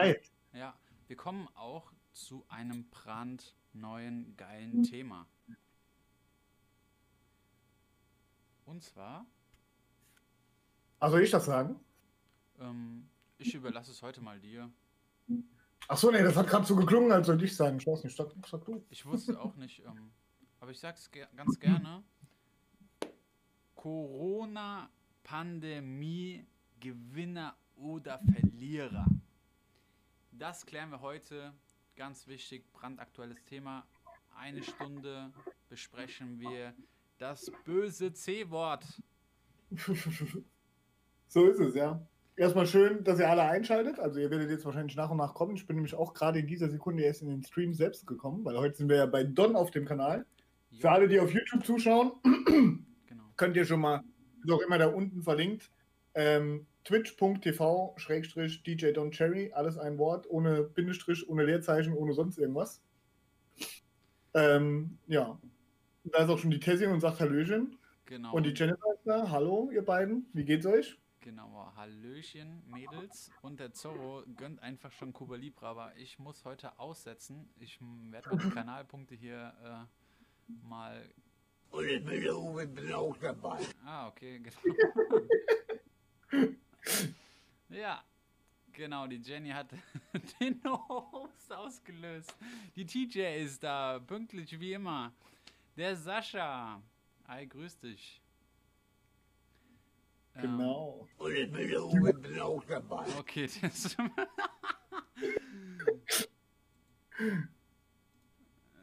Zeit. ja, wir kommen auch zu einem brandneuen, geilen Thema. Und zwar, Also soll ich das sagen? ähm, ich überlasse es heute mal dir. Ach so, nee, das hat gerade so geklungen, als soll ich sagen. Ich weiß nicht, sag, sag du. Ich wusste auch nicht, ähm, aber ich sag's ge ganz gerne. Corona-Pandemie, Gewinner oder Verlierer. Das klären wir heute. Ganz wichtig, brandaktuelles Thema. Eine Stunde besprechen wir das böse C-Wort. so ist es, ja. Erstmal schön, dass ihr alle einschaltet. Also ihr werdet jetzt wahrscheinlich nach und nach kommen. Ich bin nämlich auch gerade in dieser Sekunde erst in den Stream selbst gekommen, weil heute sind wir ja bei Don auf dem Kanal. Für alle, die auf YouTube zuschauen, Genau. könnt ihr schon mal, ist auch immer da unten verlinkt, ähm, twitch.tv schrägstrich DJ Don Cherry, alles ein Wort, ohne Bindestrich, ohne Leerzeichen, ohne sonst irgendwas. Ähm, ja, da ist auch schon die Tessie und sagt Hallöchen. Genau. Und die Jennifer ist da. Hallo, ihr beiden. Wie geht's euch? Genau, Hallöchen, Mädels. Und der Zorro gönnt einfach schon Cuba Libre, aber ich muss heute aussetzen. Ich werde meine Kanalpunkte hier äh, mal. Und ich bin auch dabei. Ah, okay, genau. ja, genau, die Jenny hat den Host ausgelöst. Die TJ ist da, pünktlich wie immer. Der Sascha. Hi, grüß dich. Ähm, Genau. Und ich bin, der Uwe, bin auch dabei. Okay, das.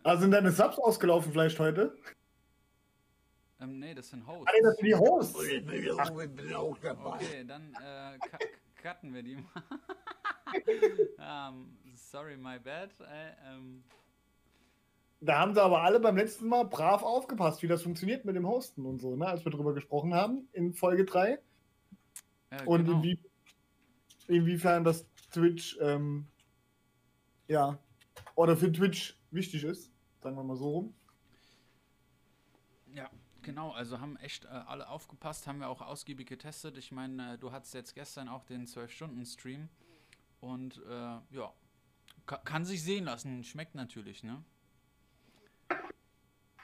Also sind deine Subs ausgelaufen vielleicht heute? Ähm, nee, das sind Hosts. Ah, das sind die Hosts. Ich bin, auch dabei. Okay, dann äh, cu cutten wir die mal. ähm, sorry, my bad. Äh, ähm, Da haben sie aber alle beim letzten Mal brav aufgepasst, wie das funktioniert mit dem Hosten und so, ne? als wir drüber gesprochen haben in Folge 3. äh, Und genau. inwie inwiefern das Twitch, ähm, ja, oder für Twitch wichtig ist, sagen wir mal so rum. Genau. Also haben echt äh, alle aufgepasst, haben wir auch ausgiebig getestet. Ich meine, äh, du hattest jetzt gestern auch den 12-Stunden-Stream. Und äh, ja, ka kann sich sehen lassen. Schmeckt natürlich, ne?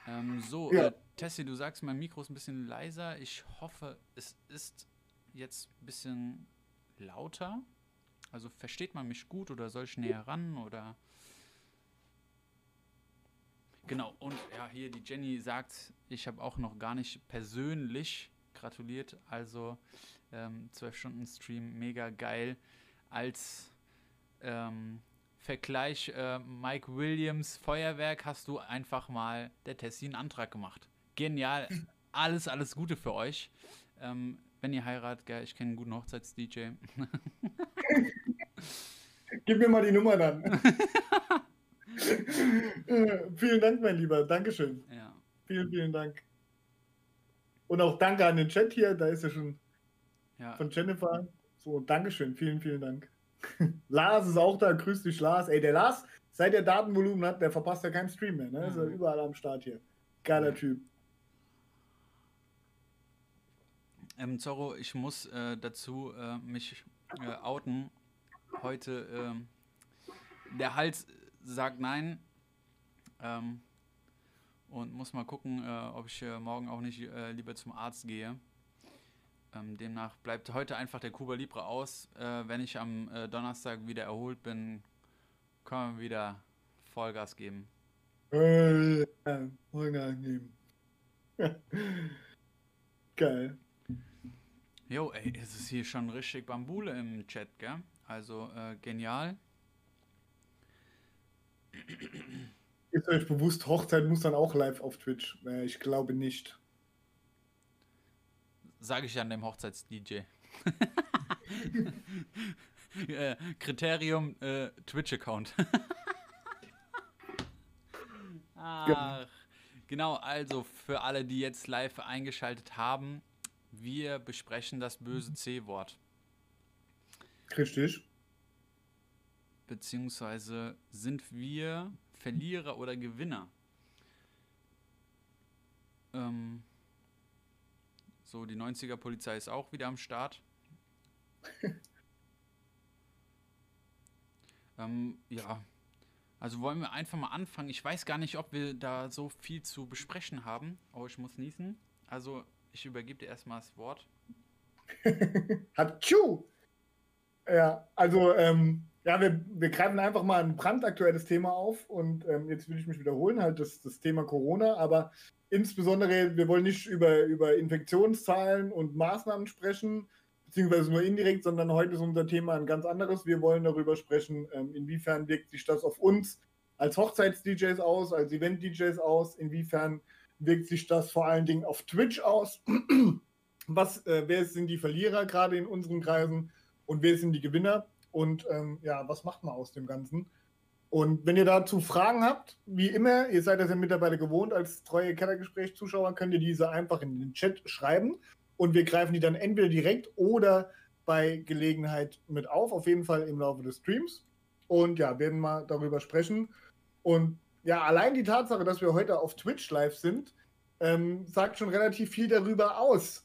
Ähm, so, Ja. äh, Tessie, du sagst, mein Mikro ist ein bisschen leiser. Ich hoffe, es ist jetzt ein bisschen lauter. Also versteht man mich gut oder soll ich näher ran oder. Genau, und ja, hier die Jenny sagt, ich habe auch noch gar nicht persönlich gratuliert. Also ähm, 12-Stunden-Stream, mega geil. Als ähm, Vergleich äh, Mike Williams Feuerwerk hast du einfach mal der Tessie einen Antrag gemacht. Genial. Alles, alles Gute für euch. Ähm, wenn ihr heiratet, gell, ich kenne einen guten Hochzeits-DJ. Gib mir mal die Nummer dann. Äh, vielen Dank, mein Lieber. Dankeschön. ja. Vielen, vielen Dank. Und auch danke an den Chat hier. Da ist ja schon ja. von Jennifer. So, Dankeschön. Vielen, vielen Dank. Lars ist auch da. Grüß dich, Lars. Ey, der Lars, seit der Datenvolumen hat, der verpasst ja keinen Stream mehr. Ne? Ist ja Mhm. überall am Start hier. Geiler Ja. Typ. Ähm, Zorro, ich muss äh, dazu äh, mich äh, outen. Heute, ähm, der Hals sagt nein. Ähm, und muss mal gucken, äh, ob ich äh, morgen auch nicht äh, lieber zum Arzt gehe. Ähm, demnach bleibt heute einfach der Cuba Libre aus. Äh, wenn ich am äh, Donnerstag wieder erholt bin, können wir wieder Vollgas geben. Äh, ja, unangenehm. Geil. Jo, ey, es ist hier schon richtig Bambule im Chat, gell? Also genial. Ist euch bewusst, Hochzeit muss dann auch live auf Twitch? Äh, ich glaube nicht. Sage ich an dem Hochzeits-DJ. äh, Kriterium äh, Twitch-Account. Ach, genau, also für alle, die jetzt live eingeschaltet haben, wir besprechen das böse C-Wort. Richtig. Beziehungsweise sind wir Verlierer oder Gewinner? Ähm, so, die 90er Polizei ist auch wieder am Start. Ähm, ja, also wollen wir einfach mal anfangen. Ich weiß gar nicht, ob wir da so viel zu besprechen haben. Oh, ich muss niesen. Also ich übergebe dir erstmal das Wort. Hatschu! Ja, also, ähm, ja, wir, wir greifen einfach mal ein brandaktuelles Thema auf und ähm, jetzt will ich mich wiederholen, halt das, das Thema Corona, aber insbesondere, wir wollen nicht über, über Infektionszahlen und Maßnahmen sprechen, beziehungsweise nur indirekt, sondern heute ist unser Thema ein ganz anderes. Wir wollen darüber sprechen, ähm, inwiefern wirkt sich das auf uns als Hochzeits-DJs aus, als Event-DJs aus, inwiefern wirkt sich das vor allen Dingen auf Twitch aus, was, äh, wer sind die Verlierer gerade in unseren Kreisen und wer sind die Gewinner und ähm, ja, was macht man aus dem Ganzen? Und wenn ihr dazu Fragen habt, wie immer, ihr seid das ja mittlerweile gewohnt, als treue Kellergespräch-Zuschauer, könnt ihr diese einfach in den Chat schreiben und wir greifen die dann entweder direkt oder bei Gelegenheit mit auf, auf jeden Fall im Laufe des Streams. Und ja, werden mal darüber sprechen. Und ja, allein die Tatsache, dass wir heute auf Twitch live sind, ähm, sagt schon relativ viel darüber aus,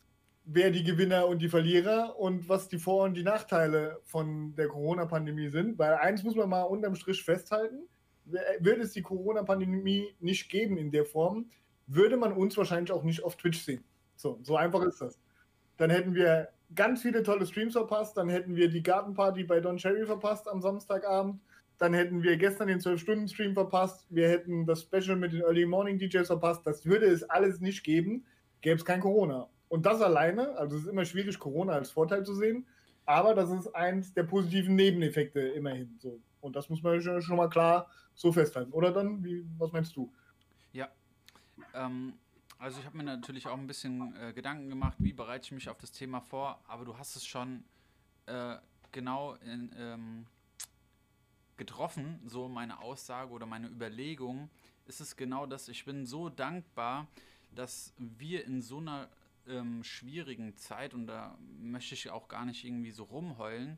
wer die Gewinner und die Verlierer und was die Vor- und die Nachteile von der Corona-Pandemie sind. Weil eins muss man mal unterm Strich festhalten, würde es die Corona-Pandemie nicht geben in der Form, würde man uns wahrscheinlich auch nicht auf Twitch sehen. So, so einfach ist das. Dann hätten wir ganz viele tolle Streams verpasst, dann hätten wir die Gartenparty bei Don Cherry verpasst am Samstagabend, dann hätten wir gestern den 12-Stunden-Stream verpasst, wir hätten das Special mit den Early Morning DJs verpasst, das würde es alles nicht geben, gäbe es kein Corona. Und das alleine, also es ist immer schwierig, Corona als Vorteil zu sehen, aber das ist eins der positiven Nebeneffekte immerhin so. Und das muss man schon mal klar so festhalten. Oder dann, wie, was meinst du? Ja, ähm, also ich habe mir natürlich auch ein bisschen äh, Gedanken gemacht, wie bereite ich mich auf das Thema vor, aber du hast es schon äh, genau in, ähm, getroffen, so meine Aussage oder meine Überlegung, ist es genau das, ich bin so dankbar, dass wir in so einer ähm, schwierigen Zeit, und da möchte ich auch gar nicht irgendwie so rumheulen,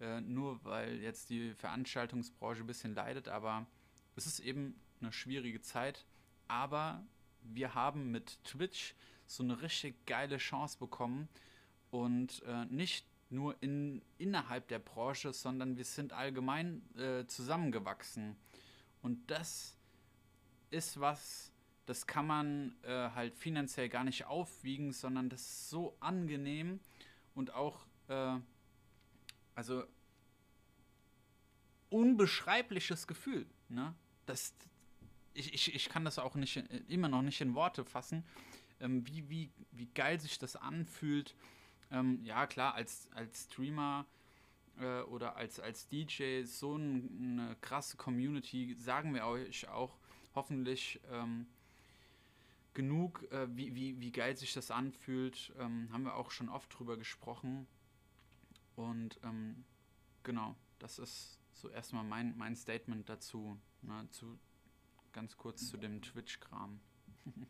äh, nur weil jetzt die Veranstaltungsbranche ein bisschen leidet, aber es ist eben eine schwierige Zeit, aber wir haben mit Twitch so eine richtig geile Chance bekommen und äh, nicht nur in, innerhalb der Branche, sondern wir sind allgemein äh, zusammengewachsen. Und das ist was, das kann man äh, halt finanziell gar nicht aufwiegen, sondern das ist so angenehm und auch, äh, also unbeschreibliches Gefühl. Ne? Das, ich, ich, ich kann das auch nicht, immer noch nicht in Worte fassen, ähm, wie, wie, wie geil sich das anfühlt. Ähm, ja, klar, als, als Streamer äh, oder als, als DJ so ein, eine krasse Community, sagen wir euch auch hoffentlich ähm, genug, äh, wie, wie, wie geil sich das anfühlt. Ähm, haben wir auch schon oft drüber gesprochen. Und ähm, genau, das ist so erstmal mein, mein Statement dazu, ne, zu, ganz kurz zu dem Twitch-Kram.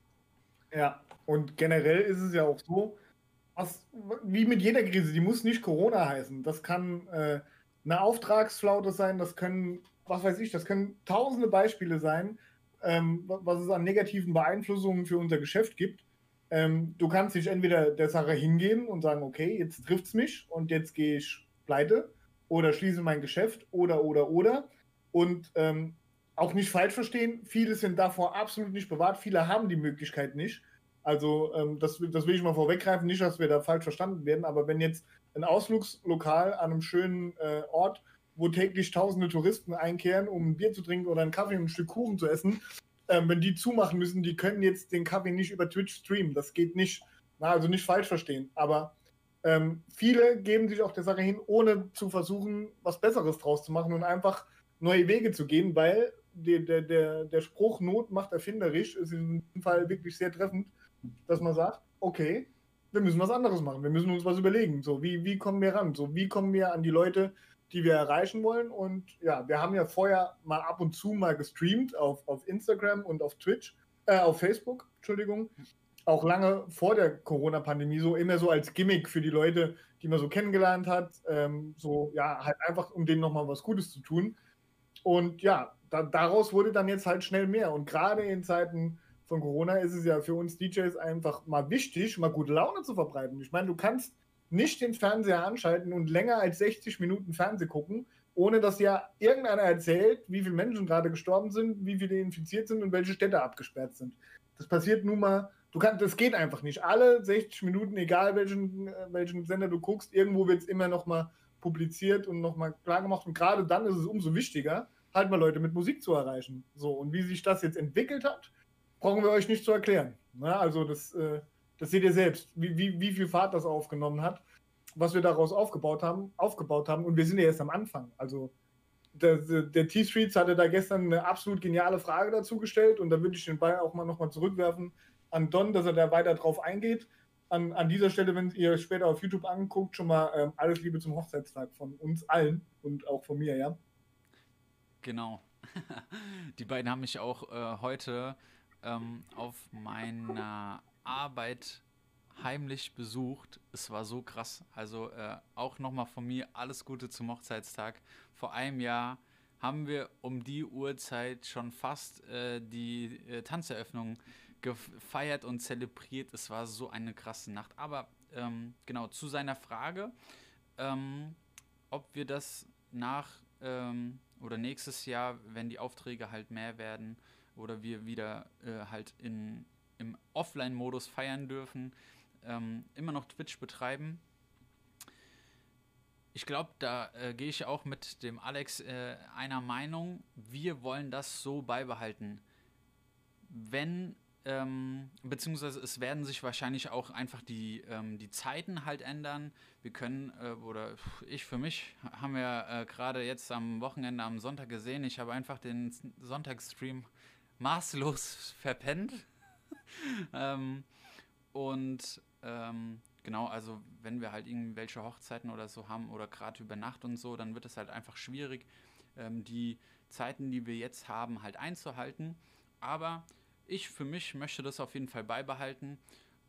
Ja, und generell ist es ja auch so, was, wie mit jeder Krise, die muss nicht Corona heißen. Das kann äh, eine Auftragsflaute sein, das können, was weiß ich, das können tausende Beispiele sein, ähm, was es an negativen Beeinflussungen für unser Geschäft gibt. Ähm, du kannst dich entweder der Sache hingeben und sagen, okay, jetzt trifft es mich und jetzt gehe ich pleite oder schließe mein Geschäft oder, oder, oder. Und ähm, auch nicht falsch verstehen, viele sind davor absolut nicht bewahrt, viele haben die Möglichkeit nicht. Also ähm, das, das will ich mal vorweggreifen, nicht, dass wir da falsch verstanden werden, aber wenn jetzt ein Ausflugslokal an einem schönen äh, Ort, wo täglich tausende Touristen einkehren, um ein Bier zu trinken oder einen Kaffee und ein Stück Kuchen zu essen, ähm, wenn die zumachen müssen, die können jetzt den Kaffee nicht über Twitch streamen. Das geht nicht. Na, also nicht falsch verstehen. Aber ähm, viele geben sich auch der Sache hin, ohne zu versuchen, was Besseres draus zu machen und einfach neue Wege zu gehen, weil der, der, der, der Spruch Not macht erfinderisch ist in diesem Fall wirklich sehr treffend, dass man sagt, okay, wir müssen was anderes machen, wir müssen uns was überlegen. So, wie, wie kommen wir ran? So, wie kommen wir an die Leute, die wir erreichen wollen? Und ja, wir haben ja vorher mal ab und zu mal gestreamt auf, auf Instagram und auf Twitch, äh, auf Facebook, Entschuldigung. Auch lange vor der Corona-Pandemie, so immer so als Gimmick für die Leute, die man so kennengelernt hat. Ähm, so, ja, halt einfach, um denen nochmal was Gutes zu tun. Und ja, da, daraus wurde dann jetzt halt schnell mehr. Und gerade in Zeiten von Corona ist es ja für uns DJs einfach mal wichtig, mal gute Laune zu verbreiten. Ich meine, du kannst nicht den Fernseher anschalten und länger als 60 Minuten Fernseh gucken, ohne dass ja irgendeiner erzählt, wie viele Menschen gerade gestorben sind, wie viele infiziert sind und welche Städte abgesperrt sind. Das passiert nun mal, du kannst, das geht einfach nicht. Alle 60 Minuten, egal welchen, äh, welchen Sender du guckst, irgendwo wird es immer noch mal publiziert und noch mal klar gemacht. Und gerade dann ist es umso wichtiger, halt mal Leute mit Musik zu erreichen. So, und wie sich das jetzt entwickelt hat, brauchen wir euch nicht zu erklären. Na, also das, äh, das seht ihr selbst, wie, wie, wie viel Fahrt das aufgenommen hat, was wir daraus aufgebaut haben, aufgebaut haben. Und wir sind ja erst am Anfang. Also der, T-Streets hatte da gestern eine absolut geniale Frage dazu gestellt und da würde ich den Ball auch mal nochmal zurückwerfen an Don, dass er da weiter drauf eingeht. An, an dieser Stelle, wenn ihr später auf YouTube anguckt, schon mal ähm, alles Liebe zum Hochzeitstag von uns allen und auch von mir, ja. Genau. Die beiden haben mich auch äh, heute ähm, auf meiner Arbeit heimlich besucht. Es war so krass. Also äh, auch nochmal von mir alles Gute zum Hochzeitstag. Vor einem Jahr haben wir um die Uhrzeit schon fast äh, die äh, Tanzeröffnung gefeiert und zelebriert. Es war so eine krasse Nacht. Aber ähm, genau zu seiner Frage, ähm, ob wir das nach ähm, oder nächstes Jahr, wenn die Aufträge halt mehr werden oder wir wieder äh, halt in, im Offline-Modus feiern dürfen, ähm, immer noch Twitch betreiben. Ich glaube, da äh, gehe ich auch mit dem Alex äh, einer Meinung. Wir wollen das so beibehalten. Wenn, ähm, beziehungsweise es werden sich wahrscheinlich auch einfach die, ähm, die Zeiten halt ändern. Wir können, äh, oder ich für mich, haben wir äh, gerade jetzt am Wochenende, am Sonntag gesehen, ich habe einfach den Sonntagsstream maßlos verpennt. ähm, und ähm, genau, also wenn wir halt irgendwelche Hochzeiten oder so haben oder gerade über Nacht und so, dann wird es halt einfach schwierig, ähm, die Zeiten, die wir jetzt haben, halt einzuhalten. Aber ich für mich möchte das auf jeden Fall beibehalten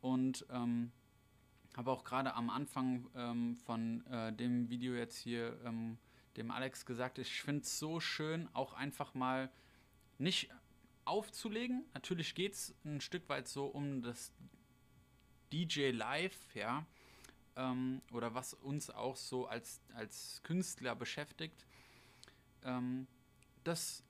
und ähm, habe auch gerade am Anfang ähm, von äh, dem Video jetzt hier ähm, dem Alex gesagt, ich finde es so schön, auch einfach mal nicht aufzulegen. Natürlich geht es ein Stück weit so um das DJ Live, ja, ähm, oder was uns auch so als, als Künstler beschäftigt. Ähm, das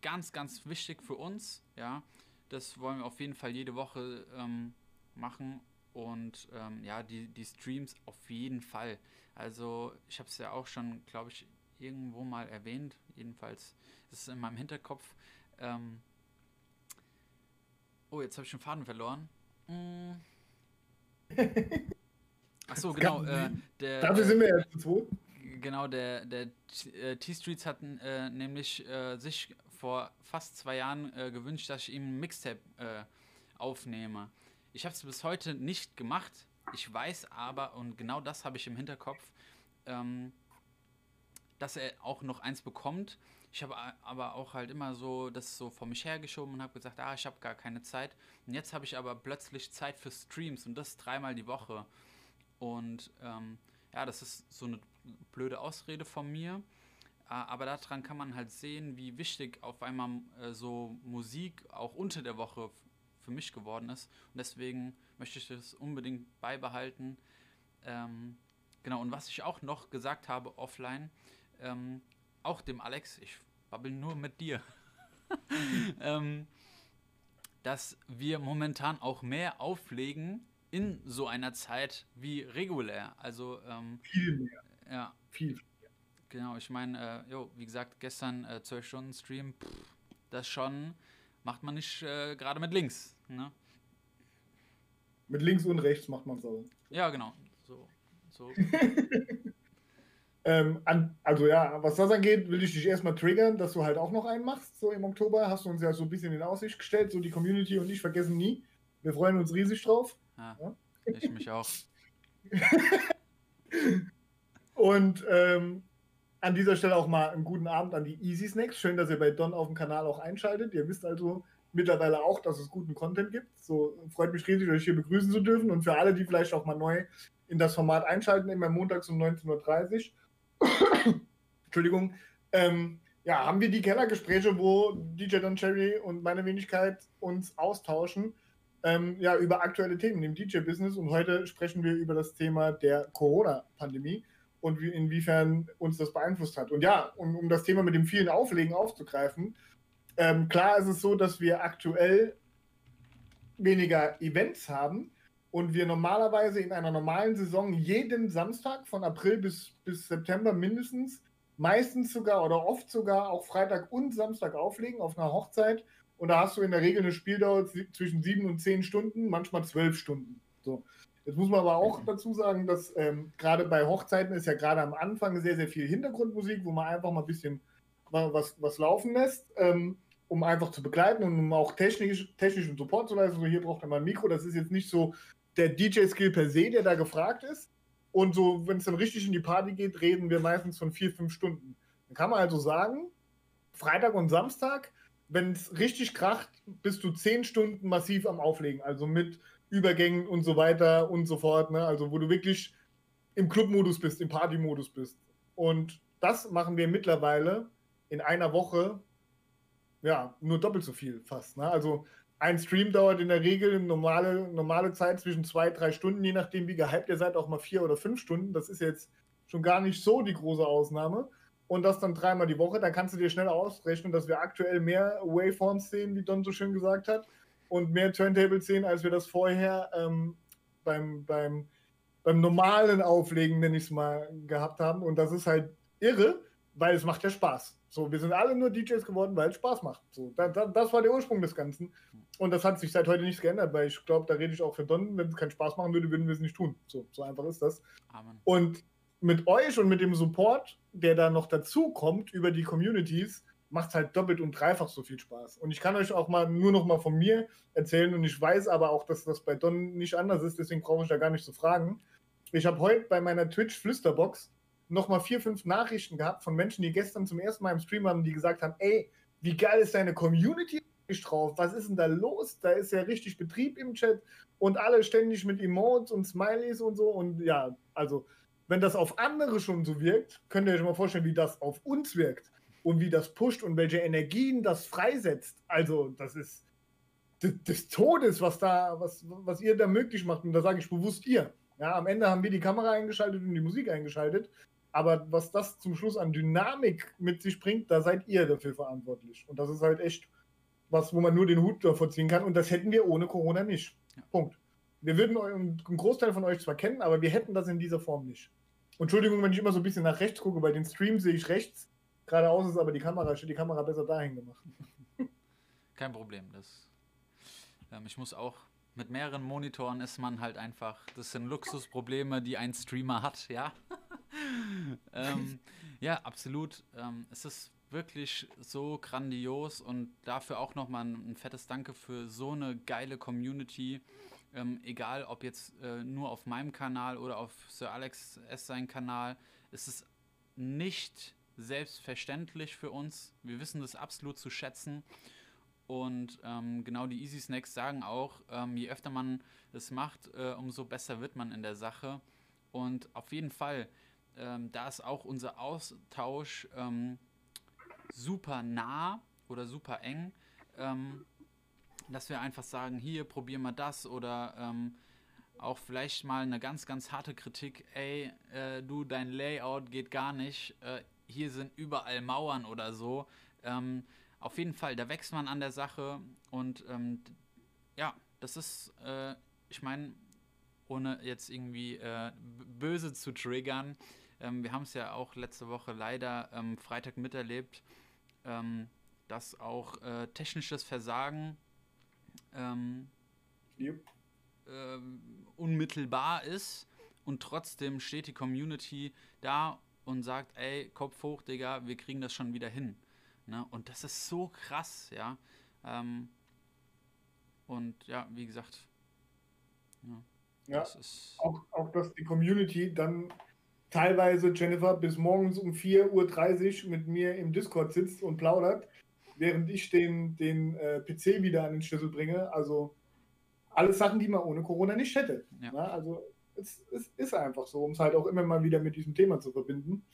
ganz, ganz wichtig für uns, ja. Das wollen wir auf jeden Fall jede Woche ähm, machen und ähm, ja, die, die Streams auf jeden Fall. Also ich habe es ja auch schon, glaube ich, irgendwo mal erwähnt. Jedenfalls ist es in meinem Hinterkopf. Ähm, oh, jetzt habe ich den Faden verloren. Hm. Ach so, genau. Äh, der, Dafür sind wir ja zu zweit. Genau, der, der äh, T-Streets hat äh, nämlich äh, sich vor fast zwei Jahren äh, gewünscht, dass ich ihm ein Mixtape äh, aufnehme. Ich habe es bis heute nicht gemacht. Ich weiß aber, und genau das habe ich im Hinterkopf, ähm, dass er auch noch eins bekommt. Ich habe aber auch halt immer so das so vor mich hergeschoben und habe gesagt, ah, ich habe gar keine Zeit. Und jetzt habe ich aber plötzlich Zeit für Streams und das dreimal die Woche. Und ähm, ja, das ist so eine blöde Ausrede von mir. Aber daran kann man halt sehen, wie wichtig auf einmal äh, so Musik auch unter der Woche für mich geworden ist. Und deswegen möchte ich das unbedingt beibehalten. Ähm, genau, und was ich auch noch gesagt habe offline, ähm, auch dem Alex, ich babbel nur mit dir, ähm, dass wir momentan auch mehr auflegen in so einer Zeit wie regulär. Also ähm, viel mehr. Ja. Viel. Genau, ich meine, äh, wie gesagt, gestern äh, 12 Stunden Stream, pff, das schon macht man nicht äh, gerade mit links. Ne? Mit links und rechts macht man es auch. Ja, genau. So. so. Ähm, an, also ja, was das angeht, will ich dich erstmal triggern, dass du halt auch noch einen machst. So im Oktober hast du uns ja so ein bisschen in Aussicht gestellt. So die Community und ich vergessen nie. Wir freuen uns riesig drauf. Ja, ja? Ich mich auch. und ähm, an dieser Stelle auch mal einen guten Abend an die Easy Snacks. Schön, dass ihr bei Don auf dem Kanal auch einschaltet. Ihr wisst also mittlerweile auch, dass es guten Content gibt. So freut mich riesig, euch hier begrüßen zu dürfen. Und für alle, die vielleicht auch mal neu in das Format einschalten, immer montags um 19.30 Uhr Entschuldigung, ähm, ja, haben wir die Kellergespräche, wo DJ Don Cherry und meine Wenigkeit uns austauschen ähm, ja, über aktuelle Themen im DJ-Business. Und heute sprechen wir über das Thema der Corona-Pandemie. und wie, inwiefern uns das beeinflusst hat. Und ja, um, um das Thema mit dem vielen Auflegen aufzugreifen, ähm, klar ist es so, dass wir aktuell weniger Events haben und wir normalerweise in einer normalen Saison jeden Samstag von April bis, bis September mindestens, meistens sogar oder oft sogar auch Freitag und Samstag auflegen auf einer Hochzeit. Und da hast du in der Regel eine Spieldauer zwischen sieben und zehn Stunden, manchmal zwölf Stunden. So. Jetzt muss man aber auch dazu sagen, dass ähm, gerade bei Hochzeiten ist ja gerade am Anfang sehr, sehr viel Hintergrundmusik, wo man einfach mal ein bisschen was, was laufen lässt, ähm, um einfach zu begleiten und um auch technisch, technischen Support zu leisten. So, hier braucht man ein Mikro. Das ist jetzt nicht so der DJ-Skill per se, der da gefragt ist. Und so, wenn es dann richtig in die Party geht, reden wir meistens von vier, fünf Stunden. Dann kann man also sagen, Freitag und Samstag, wenn es richtig kracht, bist du zehn Stunden massiv am Auflegen. Also mit Übergängen und so weiter und so fort. Ne? Also wo du wirklich im Club-Modus bist, im Party-Modus bist. Und das machen wir mittlerweile in einer Woche, ja, nur doppelt so viel fast. Ne? Also ein Stream dauert in der Regel normale, normale Zeit zwischen zwei, drei Stunden, je nachdem, wie gehypt ihr seid, auch mal vier oder fünf Stunden. Das ist jetzt schon gar nicht so die große Ausnahme. Und das dann dreimal die Woche, dann kannst du dir schnell ausrechnen, dass wir aktuell mehr Waveforms sehen, wie Don so schön gesagt hat, und mehr Turntables sehen, als wir das vorher ähm, beim, beim, beim normalen Auflegen, nenne ich es mal, gehabt haben. Und das ist halt irre, weil es macht ja Spaß. So, wir sind alle nur DJs geworden, weil es Spaß macht. So, da, da, das war der Ursprung des Ganzen. Und das hat sich seit heute nichts geändert, weil ich glaube, da rede ich auch für Don, wenn es keinen Spaß machen würde, würden wir es nicht tun. So, so einfach ist das. Amen. Und mit euch und mit dem Support, der da noch dazu kommt über die Communities, macht es halt doppelt und dreifach so viel Spaß. Und ich kann euch auch mal nur noch mal von mir erzählen und ich weiß aber auch, dass das bei Don nicht anders ist, deswegen brauche ich da gar nicht zu fragen. Ich habe heute bei meiner Twitch-Flüsterbox noch mal vier, fünf Nachrichten gehabt von Menschen, die gestern zum ersten Mal im Stream haben, die gesagt haben, ey, wie geil ist deine Community drauf? Was ist denn da los? Da ist ja richtig Betrieb im Chat und alle ständig mit Emotes und Smileys und so und ja, also wenn das auf andere schon so wirkt, könnt ihr euch mal vorstellen, wie das auf uns wirkt und wie das pusht und welche Energien das freisetzt. Also, das ist des Todes, was da, was, was ihr da möglich macht. Und da sage ich bewusst ihr. Ja, am Ende haben wir die Kamera eingeschaltet und die Musik eingeschaltet. Aber was das zum Schluss an Dynamik mit sich bringt, da seid ihr dafür verantwortlich. Und das ist halt echt was, wo man nur den Hut davor ziehen kann. Und das hätten wir ohne Corona nicht. Ja. Punkt. Wir würden einen Großteil von euch zwar kennen, aber wir hätten das in dieser Form nicht. Entschuldigung, wenn ich immer so ein bisschen nach rechts gucke, bei den Streams sehe ich rechts Geradeaus ist aber die Kamera, steht die Kamera besser dahin gemacht. Kein Problem. Das, ähm, ich muss auch mit mehreren Monitoren ist man halt einfach, das sind Luxusprobleme, die ein Streamer hat, ja. ähm, ja, absolut. Ähm, es ist wirklich so grandios und dafür auch nochmal ein, fettes Danke für so eine geile Community. Ähm, egal ob jetzt äh, nur auf meinem Kanal oder auf Sir Alex S. sein Kanal, es ist nicht selbstverständlich für uns. Wir wissen das absolut zu schätzen. Und ähm, genau die Easy Snacks sagen auch, ähm, je öfter man es macht, äh, umso besser wird man in der Sache. Und auf jeden Fall, ähm, da ist auch unser Austausch ähm, super nah oder super eng, ähm, dass wir einfach sagen, hier probieren wir das oder ähm, auch vielleicht mal eine ganz, ganz harte Kritik, ey, äh, du, dein Layout geht gar nicht, äh, hier sind überall Mauern oder so. Ähm, auf jeden Fall, da wächst man an der Sache und ähm, ja, das ist, äh, ich meine, ohne jetzt irgendwie äh, böse zu triggern, ähm, wir haben es ja auch letzte Woche leider ähm, Freitag miterlebt, ähm, dass auch äh, technisches Versagen ähm, yep. unmittelbar ist und trotzdem steht die Community da und sagt, ey, Kopf hoch, Digga, wir kriegen das schon wieder hin. Ne? Und das ist so krass, ja. Ähm, und ja, wie gesagt, ja, ja das ist auch, auch, dass die Community dann teilweise, Jennifer, bis morgens um 4.30 Uhr mit mir im Discord sitzt und plaudert, während ich den, den äh, PC wieder an den Schlüssel bringe. Also alles Sachen, die man ohne Corona nicht hätte. Ja. Ne? Also es, es ist einfach so, um es halt auch immer mal wieder mit diesem Thema zu verbinden.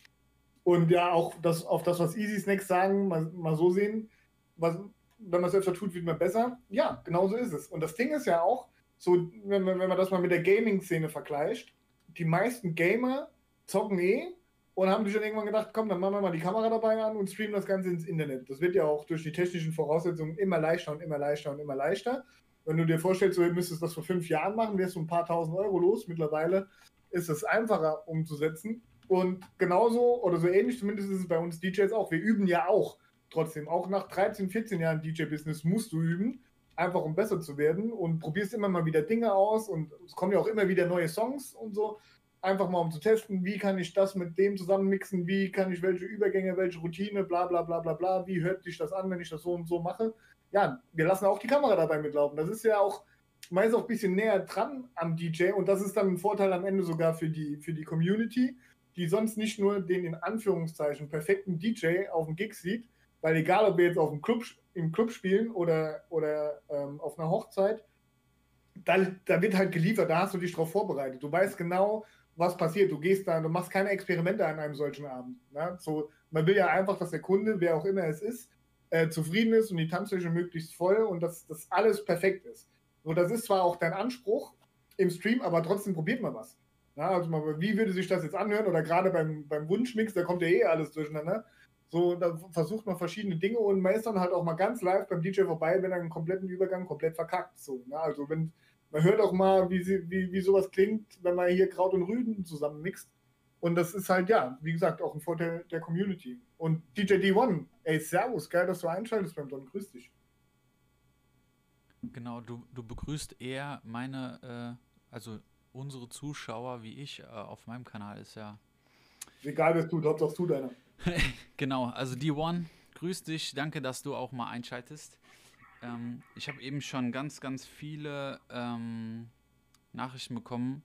Und ja, auch das, auf das, was Easy Snacks sagen, mal, mal so sehen, was, wenn man es öfter tut, wird man besser. Ja, genau so ist es. Und das Ding ist ja auch, so, wenn, wenn man das mal mit der Gaming-Szene vergleicht, die meisten Gamer zocken eh und haben sich dann irgendwann gedacht, komm, dann machen wir mal die Kamera dabei an und streamen das Ganze ins Internet. Das wird ja auch durch die technischen Voraussetzungen immer leichter und immer leichter und immer leichter. Wenn du dir vorstellst, du müsstest das vor fünf Jahren machen, wärst du ein paar tausend Euro los. Mittlerweile ist es einfacher umzusetzen. Und genauso oder so ähnlich, zumindest ist es bei uns DJs auch. Wir üben ja auch trotzdem. Auch nach 13, 14 Jahren DJ-Business musst du üben, einfach um besser zu werden und probierst immer mal wieder Dinge aus und es kommen ja auch immer wieder neue Songs und so einfach mal um zu testen, wie kann ich das mit dem zusammenmixen, wie kann ich welche Übergänge, welche Routine, bla bla bla bla bla, wie hört sich das an, wenn ich das so und so mache. Ja, wir lassen auch die Kamera dabei mitlaufen. Das ist ja auch, man auch ein bisschen näher dran am DJ und das ist dann ein Vorteil am Ende sogar für die, für die Community, die sonst nicht nur den in Anführungszeichen perfekten DJ auf dem Gig sieht, weil egal, ob wir jetzt auf dem Club, im Club spielen oder, oder ähm, auf einer Hochzeit, da, da wird halt geliefert, da hast du dich drauf vorbereitet. Du weißt genau, was passiert. Du gehst da, du machst keine Experimente an einem solchen Abend. Ne? So, man will ja einfach, dass der Kunde, wer auch immer es ist, äh, zufrieden ist und die Tanzfläche möglichst voll und dass das alles perfekt ist. So, das ist zwar auch dein Anspruch im Stream, aber trotzdem probiert man was. Ja, also mal, wie würde sich das jetzt anhören? Oder gerade beim, beim Wunschmix, da kommt ja eh alles durcheinander. So, da versucht man verschiedene Dinge und man ist dann halt auch mal ganz live beim DJ vorbei, wenn er einen kompletten Übergang komplett verkackt. So, ne? Also wenn man hört auch mal, wie, sie, wie, wie sowas klingt, wenn man hier Kraut und Rüden zusammenmixt. Und das ist halt, ja, wie gesagt, auch ein Vorteil der Community. Und DJ D1, ey, servus, geil, dass du einschaltest beim Don, grüß dich. Genau, du, du begrüßt eher meine, äh, also unsere Zuschauer wie ich äh, auf meinem Kanal ist ja. Egal, wer es tut, Hauptsache du deiner. genau, also D1, grüß dich, danke, dass du auch mal einschaltest. Ähm, ich habe eben schon ganz, ganz viele ähm, Nachrichten bekommen.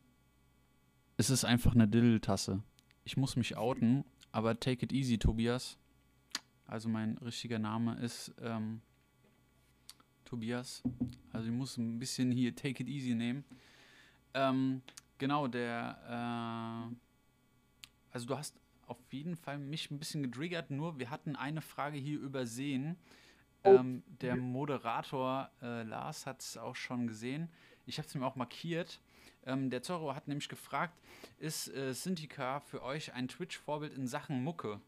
Es ist einfach eine Diddle-Tasse. Ich muss mich outen, aber take it easy, Tobias. Also mein richtiger Name ist ähm, Tobias. Also ich muss ein bisschen hier take it easy nehmen. Ähm, genau, der, äh, also du hast auf jeden Fall mich ein bisschen getriggert, nur wir hatten eine Frage hier übersehen. Oh. Ähm, der Moderator äh, Lars hat es auch schon gesehen. Ich habe es mir auch markiert. Ähm, der Zorro hat nämlich gefragt, ist äh, Syntika für euch ein Twitch-Vorbild in Sachen Mucke?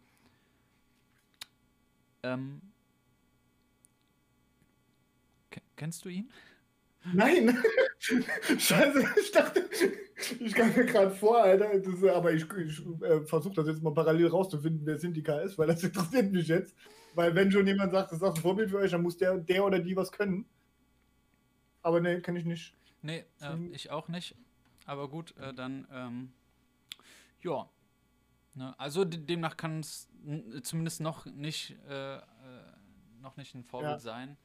Ähm, kennst du ihn? Nein! Scheiße, ich dachte, ich kam mir gerade vor, Alter, das, aber ich, ich äh, versuche das jetzt mal parallel rauszufinden, wer Syntika ist, weil das interessiert mich jetzt. Weil wenn schon jemand sagt, das ist ein Vorbild für euch, dann muss der, der oder die was können. Aber ne, kann ich nicht. Nee, äh, ich auch nicht. Aber gut, äh, dann, ähm, ja. Ne, also demnach kann es zumindest noch nicht, äh, äh, noch nicht ein Vorbild ja. sein.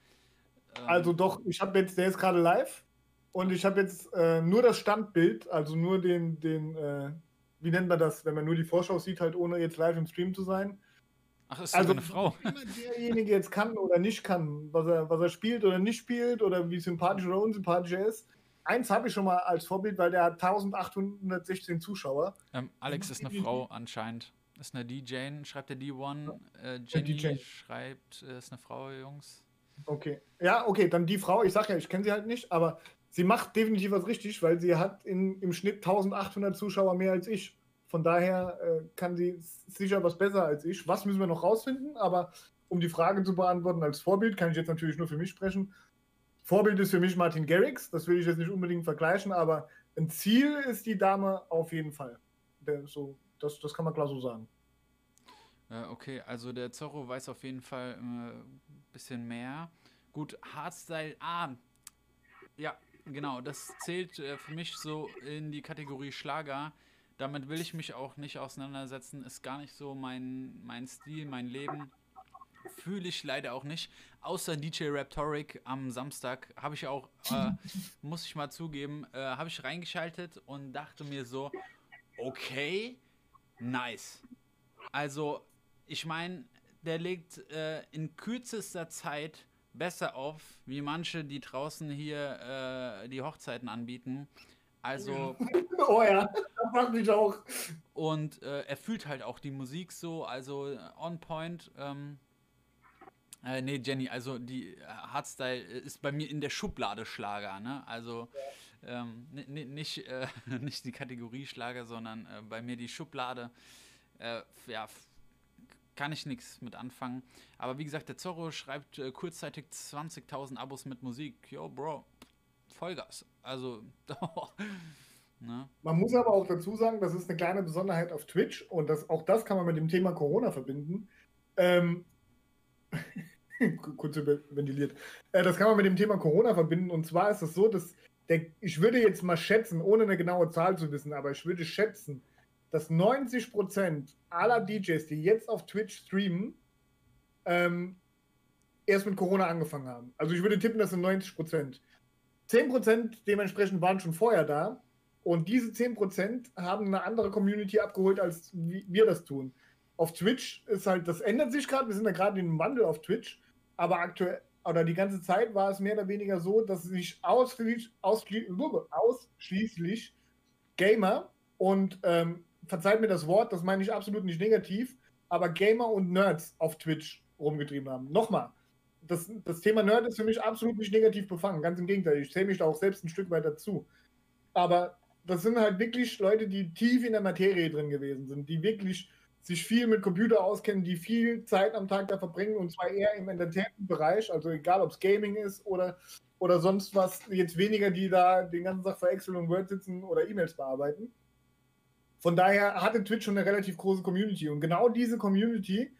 Ähm, also doch, ich habe jetzt, der ist gerade live und ich habe jetzt äh, nur das Standbild, also nur den, den, äh, wie nennt man das, wenn man nur die Vorschau sieht, halt ohne jetzt live im Stream zu sein. Ach, ist also eine Frau. Derjenige jetzt kann oder nicht kann, was er, was er spielt oder nicht spielt oder wie sympathisch oder unsympathisch er ist. Eins habe ich schon mal als Vorbild, weil der hat 1816 Zuschauer. Ähm, Alex ist eine Frau anscheinend. Ist eine DJ, schreibt der D1. Äh, Jenny DJ. schreibt, äh, ist eine Frau, Jungs. Okay. Ja, okay, dann die Frau. Ich sage ja, ich kenne sie halt nicht, aber sie macht definitiv was richtig, weil sie hat in, im Schnitt 1800 Zuschauer mehr als ich. Von daher äh, kann sie sicher was besser als ich. Was müssen wir noch rausfinden? Aber um die Frage zu beantworten, als Vorbild kann ich jetzt natürlich nur für mich sprechen. Vorbild ist für mich Martin Garrix. Das will ich jetzt nicht unbedingt vergleichen, aber ein Ziel ist die Dame auf jeden Fall. Der, so, das, das kann man klar so sagen. Äh, okay, also der Zorro weiß auf jeden Fall ein äh, bisschen mehr. Gut, Hardstyle, ah, ja, genau, das zählt äh, für mich so in die Kategorie Schlager damit will ich mich auch nicht auseinandersetzen. Ist gar nicht so mein, mein Stil, mein Leben. Fühle ich leider auch nicht. Außer DJ Raptoric am Samstag habe ich auch, äh, muss ich mal zugeben, äh, habe ich reingeschaltet und dachte mir so, okay, nice. Also, ich meine, der legt äh, in kürzester Zeit besser auf, wie manche, die draußen hier äh, die Hochzeiten anbieten. Also. oh ja, das macht mich auch. Und äh, er fühlt halt auch die Musik so, also on point. Ähm, äh, nee, Jenny, also die äh, Hardstyle ist bei mir in der Schublade Schlager, ne? Also ähm, nicht, äh, nicht die Kategorie Schlager, sondern äh, bei mir die Schublade. äh, ja, kann ich nichts mit anfangen. Aber wie gesagt, der Zorro schreibt äh, kurzzeitig 20.000 Abos mit Musik. Yo, Bro, Vollgas. Also, ne? Man muss aber auch dazu sagen, das ist eine kleine Besonderheit auf Twitch und das, auch das kann man mit dem Thema Corona verbinden. Ähm, kurz ventiliert. Äh, das kann man mit dem Thema Corona verbinden und zwar ist es so, dass der, ich würde jetzt mal schätzen, ohne eine genaue Zahl zu wissen, aber ich würde schätzen, dass 90% aller DJs, die jetzt auf Twitch streamen, ähm, erst mit Corona angefangen haben. Also ich würde tippen, das sind 90%. 10% dementsprechend waren schon vorher da. Und diese 10% haben eine andere Community abgeholt, als wir das tun. Auf Twitch ist halt, das ändert sich gerade, wir sind ja gerade in einem Wandel auf Twitch, aber aktuell, oder die ganze Zeit war es mehr oder weniger so, dass sich ausschließlich, ausschließlich, ausschließlich Gamer und ähm, verzeiht mir das Wort, das meine ich absolut nicht negativ, aber Gamer und Nerds auf Twitch rumgetrieben haben. Nochmal, das, das Thema Nerd ist für mich absolut nicht negativ befangen, ganz im Gegenteil, ich zähle mich da auch selbst ein Stück weit dazu. Aber das sind halt wirklich Leute, die tief in der Materie drin gewesen sind, die wirklich sich viel mit Computer auskennen, die viel Zeit am Tag da verbringen und zwar eher im Entertainment-Bereich, also egal ob es Gaming ist oder, oder sonst was, jetzt weniger, die da den ganzen Tag vor Excel und Word sitzen oder E-Mails bearbeiten. Von daher hatte Twitch schon eine relativ große Community und genau diese Community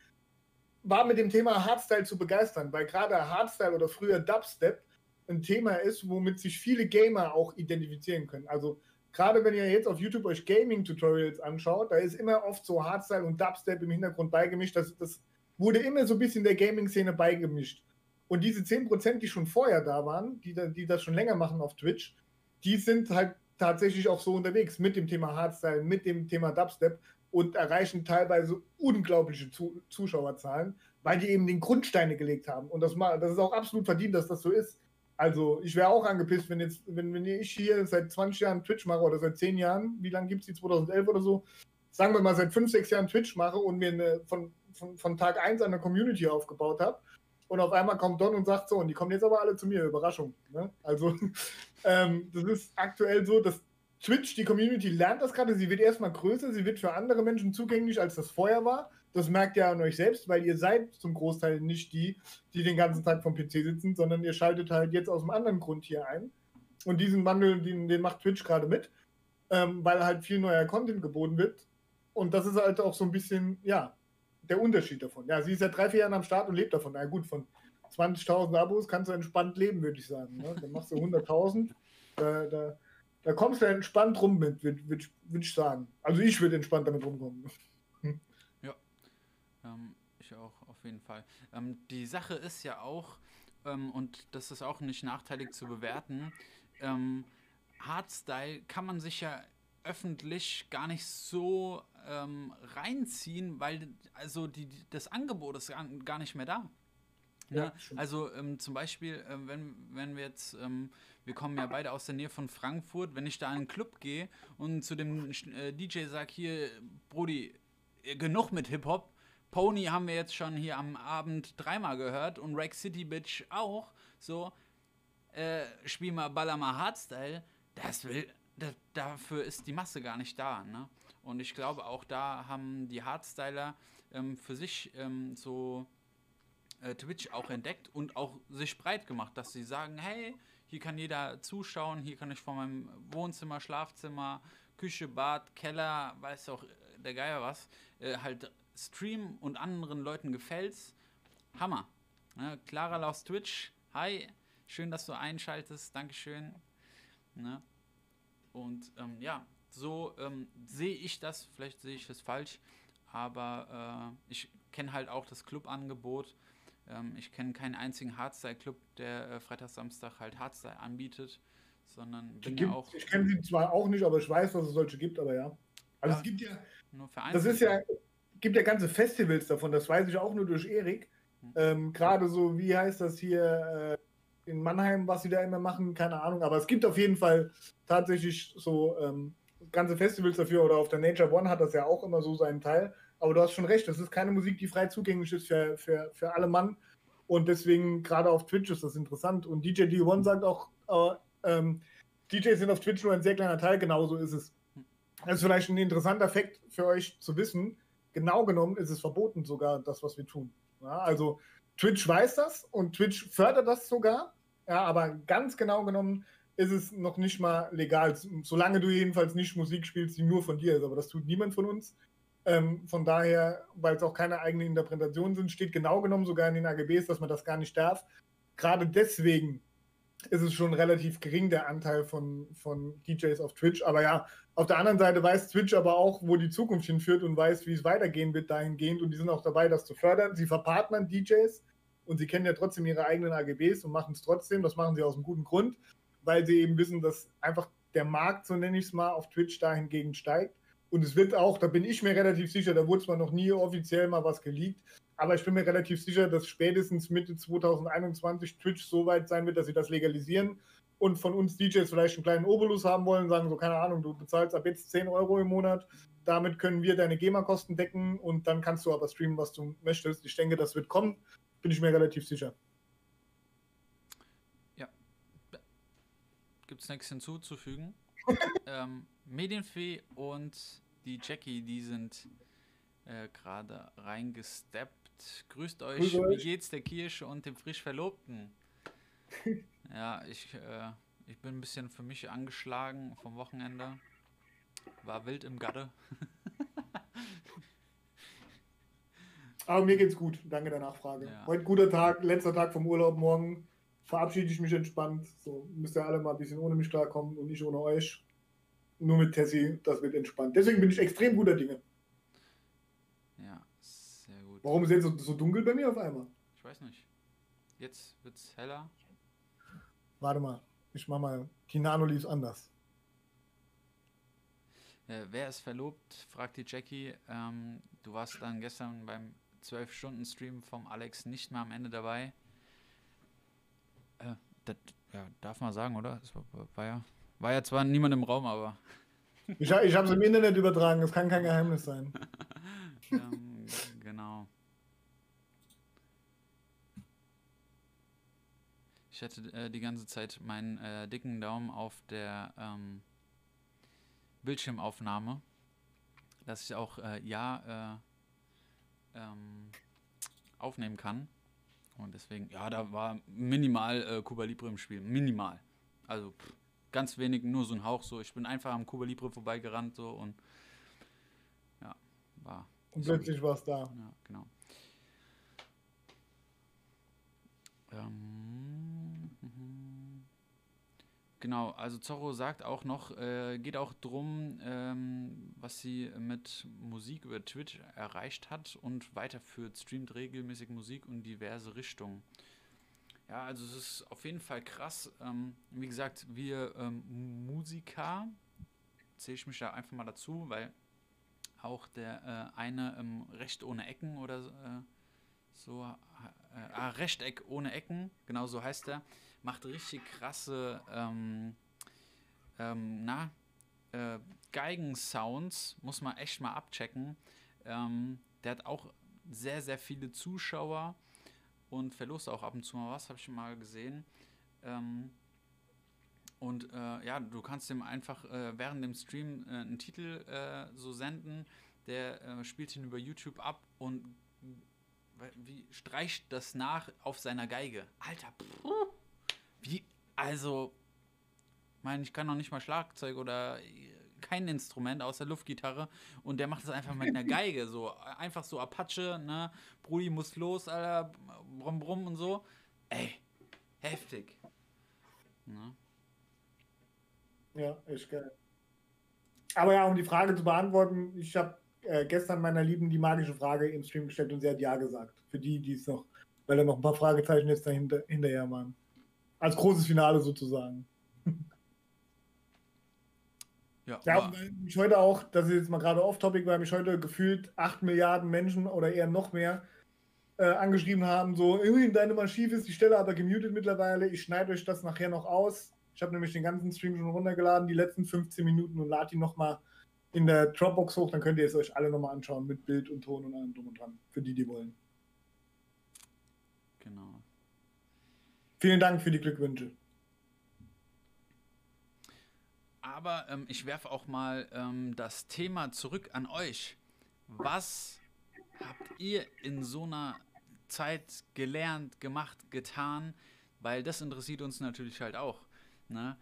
war mit dem Thema Hardstyle zu begeistern, weil gerade Hardstyle oder früher Dubstep ein Thema ist, womit sich viele Gamer auch identifizieren können. Also gerade wenn ihr jetzt auf YouTube euch Gaming-Tutorials anschaut, da ist immer oft so Hardstyle und Dubstep im Hintergrund beigemischt. Das, das wurde immer so ein bisschen der Gaming-Szene beigemischt. Und diese 10%, die schon vorher da waren, die, die das schon länger machen auf Twitch, die sind halt tatsächlich auch so unterwegs mit dem Thema Hardstyle, mit dem Thema Dubstep und erreichen teilweise unglaubliche Zu Zuschauerzahlen, weil die eben den Grundsteine gelegt haben. Und das, das ist auch absolut verdient, dass das so ist. Also ich wäre auch angepisst, wenn jetzt, wenn, wenn ich hier seit 20 Jahren Twitch mache oder seit 10 Jahren, wie lange gibt es die, 2011 oder so, sagen wir mal seit 5, 6 Jahren Twitch mache und mir eine, von, von, von Tag 1 eine Community aufgebaut habe und auf einmal kommt Don und sagt so, und die kommen jetzt aber alle zu mir, Überraschung. Ne? Also ähm, das ist aktuell so, dass Twitch, die Community lernt das gerade, sie wird erstmal größer, sie wird für andere Menschen zugänglich, als das vorher war. Das merkt ihr an euch selbst, weil ihr seid zum Großteil nicht die, die den ganzen Tag vom PC sitzen, sondern ihr schaltet halt jetzt aus einem anderen Grund hier ein. Und diesen Wandel, den, den macht Twitch gerade mit, ähm, weil halt viel neuer Content geboten wird. Und das ist halt auch so ein bisschen, ja, der Unterschied davon. Ja, sie ist seit drei, vier Jahren am Start und lebt davon. Na gut, von 20.000 Abos kannst du entspannt leben, würde ich sagen. Ne? Dann machst du 100.000, da, da, da kommst du entspannt rum mit, würde würd, würd ich sagen. Also ich würde entspannt damit rumkommen. Ähm, ich auch, auf jeden Fall. Ähm, die Sache ist ja auch, ähm, und das ist auch nicht nachteilig zu bewerten, ähm, Hardstyle kann man sich ja öffentlich gar nicht so ähm, reinziehen, weil also die, das Angebot ist gar, nicht mehr da. Ja, Ne? stimmt. also ähm, zum Beispiel, ähm, wenn, wenn wir jetzt, ähm, wir kommen ja beide aus der Nähe von Frankfurt, wenn ich da in einen Club gehe und zu dem äh, DJ sage, hier, Brody, äh, genug mit Hip-Hop, Pony haben wir jetzt schon hier am Abend dreimal gehört und Rack City Bitch auch, so, äh, spiel mal Baller mal Hardstyle, das will, da, dafür ist die Masse gar nicht da, ne? Und ich glaube, auch da haben die Hardstyler ähm, für sich ähm, so äh, Twitch auch entdeckt und auch sich breit gemacht, dass sie sagen, hey, hier kann jeder zuschauen, hier kann ich von meinem Wohnzimmer, Schlafzimmer, Küche, Bad, Keller, weiß auch äh, der Geier was, äh, halt streamen und anderen Leuten gefällt's. Hammer. Ne? Clara aus Twitch, hi, schön, dass du einschaltest, Dankeschön. Ne? Und ähm, ja, so ähm, sehe ich das, vielleicht sehe ich es falsch, aber äh, ich kenne halt auch das Clubangebot. Ähm, ich kenne keinen einzigen Hardstyle-Club, der äh, Freitag, Samstag halt Hardstyle anbietet, sondern bin ja Gibt, auch ich kenne sie zwar auch nicht, aber ich weiß, dass es solche gibt, aber ja. Also Ja. es gibt ja, nur das ist ja, gibt ja ganze Festivals davon, das weiß ich auch nur durch Erik. Hm. Ähm, Gerade so, wie heißt das hier äh, in Mannheim, was sie da immer machen, keine Ahnung. Aber es gibt auf jeden Fall tatsächlich so ähm, ganze Festivals dafür oder auf der Nature One hat das ja auch immer so seinen Teil. Aber du hast schon recht, das ist keine Musik, die frei zugänglich ist für, für, für alle Mann. Und deswegen gerade auf Twitch ist das interessant. Und DJ D1 sagt auch, äh, ähm, DJs sind auf Twitch nur ein sehr kleiner Teil, genauso ist es. Das ist vielleicht ein interessanter Fakt für euch zu wissen. genau genommen ist es verboten sogar, das, was wir tun. Ja, also Twitch weiß das und Twitch fördert das sogar. Ja, aber ganz genau genommen ist es noch nicht mal legal, solange du jedenfalls nicht Musik spielst, die nur von dir ist. Aber das tut niemand von uns. Ähm, von daher, weil es auch keine eigenen Interpretationen sind, steht genau genommen sogar in den AGBs, dass man das gar nicht darf. Gerade deswegen ist es schon relativ gering, der Anteil von, von DJs auf Twitch. Aber ja, auf der anderen Seite weiß Twitch aber auch, wo die Zukunft hinführt und weiß, wie es weitergehen wird dahingehend. Und die sind auch dabei, das zu fördern. Sie verpartnern DJs und sie kennen ja trotzdem ihre eigenen AGBs und machen es trotzdem. Das machen sie aus einem guten Grund, weil sie eben wissen, dass einfach der Markt, so nenne ich es mal, auf Twitch dahingegen steigt. Und es wird auch, da bin ich mir relativ sicher, da wurde zwar noch nie offiziell mal was geleakt, aber ich bin mir relativ sicher, dass spätestens Mitte 2021 Twitch so weit sein wird, dass sie das legalisieren und von uns DJs vielleicht einen kleinen Obolus haben wollen, sagen so, keine Ahnung, du bezahlst ab jetzt 10 Euro im Monat, damit können wir deine GEMA-Kosten decken und dann kannst du aber streamen, was du möchtest. Ich denke, das wird kommen, bin ich mir relativ sicher. Ja. Gibt es nichts hinzuzufügen? ähm, Medienfee und die Jackie, die sind äh, gerade reingesteppt. Grüßt euch, Grüß wie euch. geht's der Kirche und dem frisch Verlobten? ja, ich, äh, ich bin ein bisschen für mich angeschlagen vom Wochenende. War wild im Gatte. Aber mir geht's gut, danke der Nachfrage. Ja. Heute guter Tag, letzter Tag vom Urlaub, morgen verabschiede ich mich entspannt. So müsst ihr alle mal ein bisschen ohne mich klarkommen und nicht ohne euch. Nur mit Tessie, das wird entspannt. Deswegen bin ich extrem guter Dinge. Ja, sehr gut. Warum ist jetzt so, so dunkel bei mir auf einmal? Ich weiß nicht. Jetzt wird's heller. Warte mal, ich mach mal, die Nano lief anders. Äh, wer ist verlobt? fragt die Jackie. Ähm, du warst dann gestern beim 12-Stunden-Stream vom Alex nicht mehr am Ende dabei. Äh, das ja, darf man sagen, oder? Es war, war, ja, war ja zwar niemand im Raum, aber Ich, ich habe es im Internet übertragen, das kann kein Geheimnis sein. ähm, genau. Ich hatte äh, die ganze Zeit meinen äh, dicken Daumen auf der ähm, Bildschirmaufnahme, dass ich auch äh, ja äh, ähm, aufnehmen kann. Und deswegen, ja, da war minimal äh, Cuba Libre im Spiel. Minimal. Also pff, ganz wenig, nur so ein Hauch so. Ich bin einfach am Cuba Libre vorbeigerannt so und ja, war Und plötzlich war es da. ja, genau. Ähm, mhm. Genau, also Zorro sagt auch noch, äh, geht auch drum, ähm, was sie mit Musik über Twitch erreicht hat und weiterführt, streamt regelmäßig Musik in diverse Richtungen. Ja, also es ist auf jeden Fall krass. Ähm, wie gesagt, wir ähm, Musiker, zähle ich mich da einfach mal dazu, weil auch der äh, eine ähm, Recht ohne Ecken oder so, äh, so äh, ah, Rechteck ohne Ecken, genau so heißt der, macht richtig krasse ähm, ähm, äh, Geigensounds, muss man echt mal abchecken. Ähm, der hat auch sehr, sehr viele Zuschauer und verlost auch ab und zu mal was, habe ich mal gesehen. Ähm, und äh, ja, du kannst ihm einfach äh, während dem Stream äh, einen Titel äh, so senden, der äh, spielt ihn über YouTube ab und wie streicht das nach auf seiner Geige. Alter, pff, wie, also, meine, ich kann noch nicht mal Schlagzeug oder äh, kein Instrument außer Luftgitarre und der macht das einfach mit einer Geige, so einfach so Apache, ne, Brudi muss los, Alter, brumm brumm und so. Ey, heftig. Ne? Ja, echt geil. Aber ja, um die Frage zu beantworten, ich habe äh, gestern meiner Lieben die magische Frage im Stream gestellt und sie hat Ja gesagt. Für die, die es noch, weil da noch ein paar Fragezeichen jetzt dahinter, hinterher waren. Als großes Finale sozusagen. Ja, Ja, mich heute auch, das ist jetzt mal gerade off-topic, weil mich heute gefühlt 8 Milliarden Menschen oder eher noch mehr äh, angeschrieben haben, so, irgendwie deine mal schief ist, die Stelle aber gemutet mittlerweile, ich schneide euch das nachher noch aus. Ich habe nämlich den ganzen Stream schon runtergeladen, die letzten 15 Minuten und lade die nochmal in der Dropbox hoch, dann könnt ihr es euch alle nochmal anschauen mit Bild und Ton und allem drum und dran, für die, die wollen. genau. Vielen Dank für die Glückwünsche. Aber ähm, ich werfe auch mal ähm, das Thema zurück an euch. Was ihr in so einer Zeit gelernt, gemacht, getan? Weil das interessiert uns natürlich halt auch. Ne?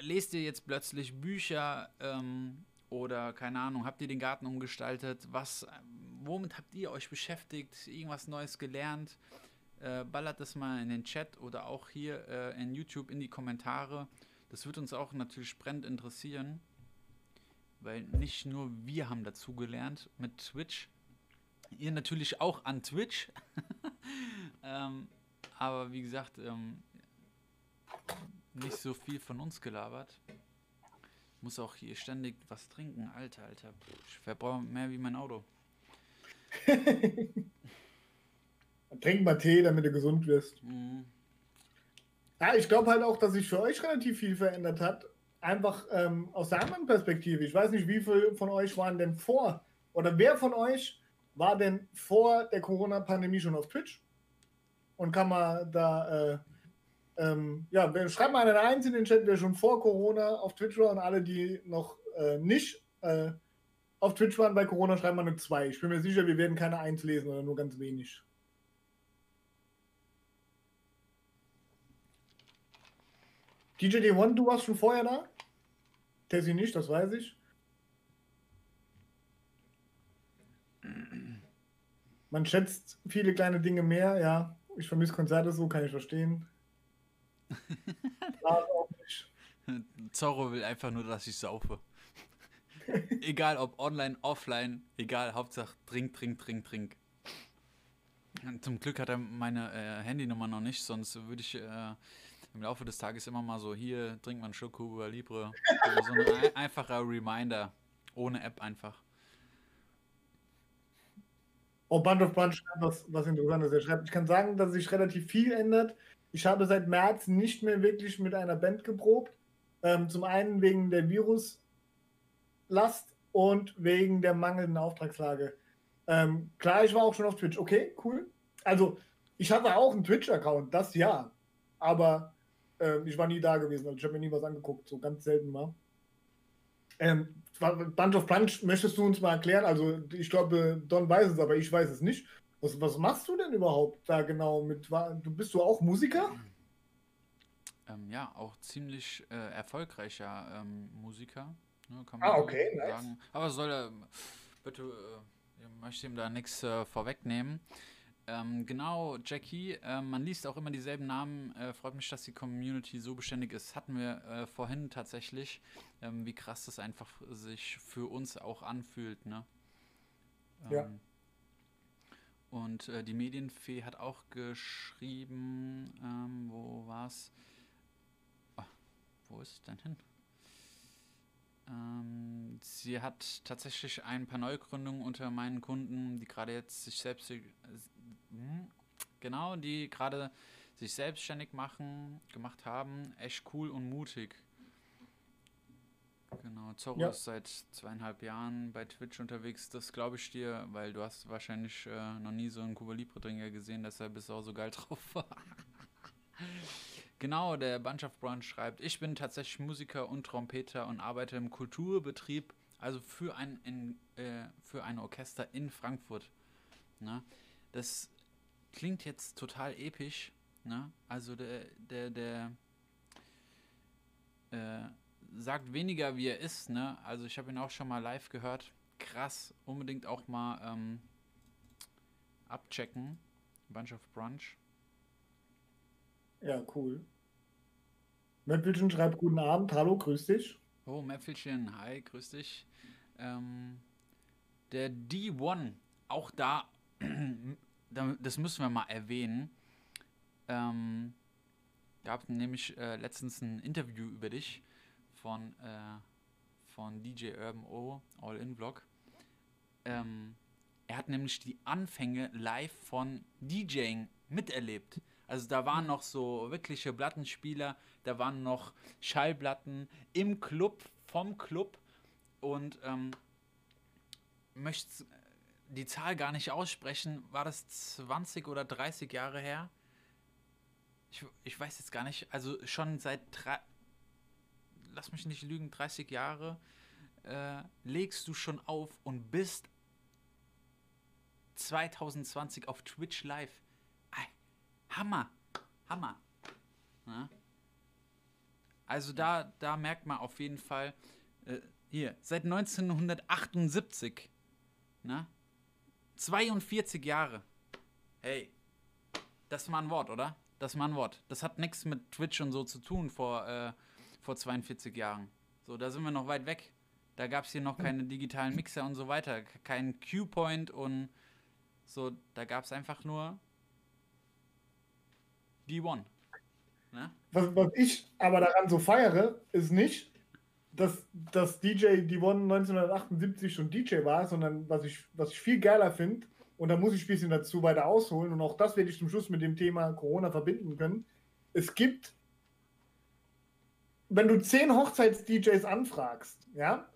Lest ihr jetzt plötzlich Bücher ähm, oder keine Ahnung, habt ihr den Garten umgestaltet? Was, womit habt ihr euch beschäftigt? Irgendwas Neues gelernt? Äh, ballert das mal in den Chat oder auch hier äh, in YouTube in die Kommentare. Das wird uns auch natürlich brennend interessieren, weil nicht nur wir haben dazugelernt mit Twitch, ihr natürlich auch an Twitch. ähm, aber wie gesagt, ähm, nicht so viel von uns gelabert. Muss auch hier ständig was trinken. Alter, Alter. Ich verbrauche mehr wie mein Auto. Trink mal Tee, damit du gesund wirst. Mhm. Ja, ich glaube halt auch, dass sich für euch relativ viel verändert hat. Einfach ähm, aus der anderen Perspektive. Ich weiß nicht, wie viele von euch waren denn vor, oder wer von euch war denn vor der Corona-Pandemie schon auf Twitch? Und kann man da, äh, ähm, ja, schreibt mal eine Eins in den Chat, wer schon vor Corona auf Twitch war und alle, die noch äh, nicht äh, auf Twitch waren bei Corona, schreiben mal eine 2. Ich bin mir sicher, wir werden keine Eins lesen oder nur ganz wenig. DJ D1, du warst schon vorher da? Tessie nicht, das weiß ich. Man schätzt viele kleine Dinge mehr, ja. Ich vermisse Konzerte so, kann ich verstehen. Auch nicht. Zorro will einfach nur, dass ich saufe. egal ob online, offline, egal, Hauptsache trink, trink, trink, trink. Zum Glück hat er meine äh, Handynummer noch nicht, sonst würde ich äh, im Laufe des Tages immer mal so, hier, trink mal einen Schluck Cuba Libre. Also so ein ein einfacher Reminder, ohne App einfach. Oh, Band of Bunch schreibt was, was Interessantes. Er schreibt, ich kann sagen, dass sich relativ viel ändert. Ich habe seit März nicht mehr wirklich mit einer Band geprobt. Ähm, zum einen wegen der Viruslast und wegen der mangelnden Auftragslage. Ähm, klar, ich war auch schon auf Twitch. Okay, cool. Also, ich hatte auch einen Twitch-Account, das ja. Aber ähm, ich war nie da gewesen. Also, ich habe mir nie was angeguckt, so ganz selten mal. Ähm, Bunch of Punch, möchtest du uns mal erklären? Also, ich glaube, Don weiß es, aber ich weiß es nicht. Was, was machst du denn überhaupt da genau mit? Du bist du auch Musiker? Ähm, ja, auch ziemlich äh, erfolgreicher ähm, Musiker. Ne, Ah, so okay, nice. sagen. Aber soll er, bitte, äh, ich möchte ihm da nichts äh, vorwegnehmen. Ähm, genau, Jackie, äh, man liest auch immer dieselben Namen. Äh, freut mich, dass die Community so beständig ist. Hatten wir äh, vorhin tatsächlich, ähm, wie krass das einfach sich für uns auch anfühlt. Ne? Ja. Ähm, Und äh, die Medienfee hat auch geschrieben, ähm, wo war's? Ah, wo ist es denn hin? Ähm, sie hat tatsächlich ein paar Neugründungen unter meinen Kunden, die gerade jetzt sich selbst, äh, hm, genau, die gerade sich selbstständig machen, gemacht haben. Echt cool und mutig. Genau, Zorro Ja. ist seit zweieinhalb Jahren bei Twitch unterwegs. Das glaube ich dir, weil du hast wahrscheinlich äh, noch nie so einen Cuba Libre Trinker gesehen, deshalb bist du auch so geil drauf. Genau, der Bunch of Brunch schreibt, ich bin tatsächlich Musiker und Trompeter und arbeite im Kulturbetrieb, also für ein, in, äh, für ein Orchester in Frankfurt. Ne? Das klingt jetzt total episch. Ne? Also der, der, der äh, sagt weniger, wie er ist. Ne? Also ich habe ihn auch schon mal live gehört. Krass, unbedingt auch mal ähm, abchecken. Bunch of Brunch. Ja, cool. Möppelchen schreibt guten Abend. Hallo, grüß dich. Oh, Mäpfelchen, hi, grüß dich. Ähm, der D1, auch da, da- das müssen wir mal erwähnen. Ähm, gab nämlich äh, letztens ein Interview über dich von, äh, von DJ Urban O, All-In-Vlog. Ähm, er hat nämlich die Anfänge live von DJing miterlebt. Also da waren noch so wirkliche Plattenspieler, da waren noch Schallplatten im Club, vom Club und ähm, möchte die Zahl gar nicht aussprechen. War das 20 oder 30 Jahre her? Ich, ich weiß jetzt gar nicht. Also schon seit drei, lass mich nicht lügen, 30 Jahre äh, legst du schon auf und bist 2020 auf Twitch live. Hammer, Hammer. Ja? Also da, da merkt man auf jeden Fall, äh, hier, seit 1978, ne? 42 Jahre. Hey, das mal ein Wort, oder? Das mal ein Wort. Das hat nichts mit Twitch und so zu tun vor, äh, vor 42 Jahren. So, da sind wir noch weit weg. Da gab es hier noch keine digitalen Mixer und so weiter. Kein Q-Point und so. Da gab es einfach nur D1. Ne? Was, was ich aber daran so feiere, ist nicht, dass, dass DJ D1 1978 schon DJ war, sondern was ich, was ich viel geiler finde, und da muss ich ein bisschen dazu weiter ausholen, und auch das werde ich zum Schluss mit dem Thema Corona verbinden können. Es gibt, wenn du zehn Hochzeits-DJs anfragst, ja,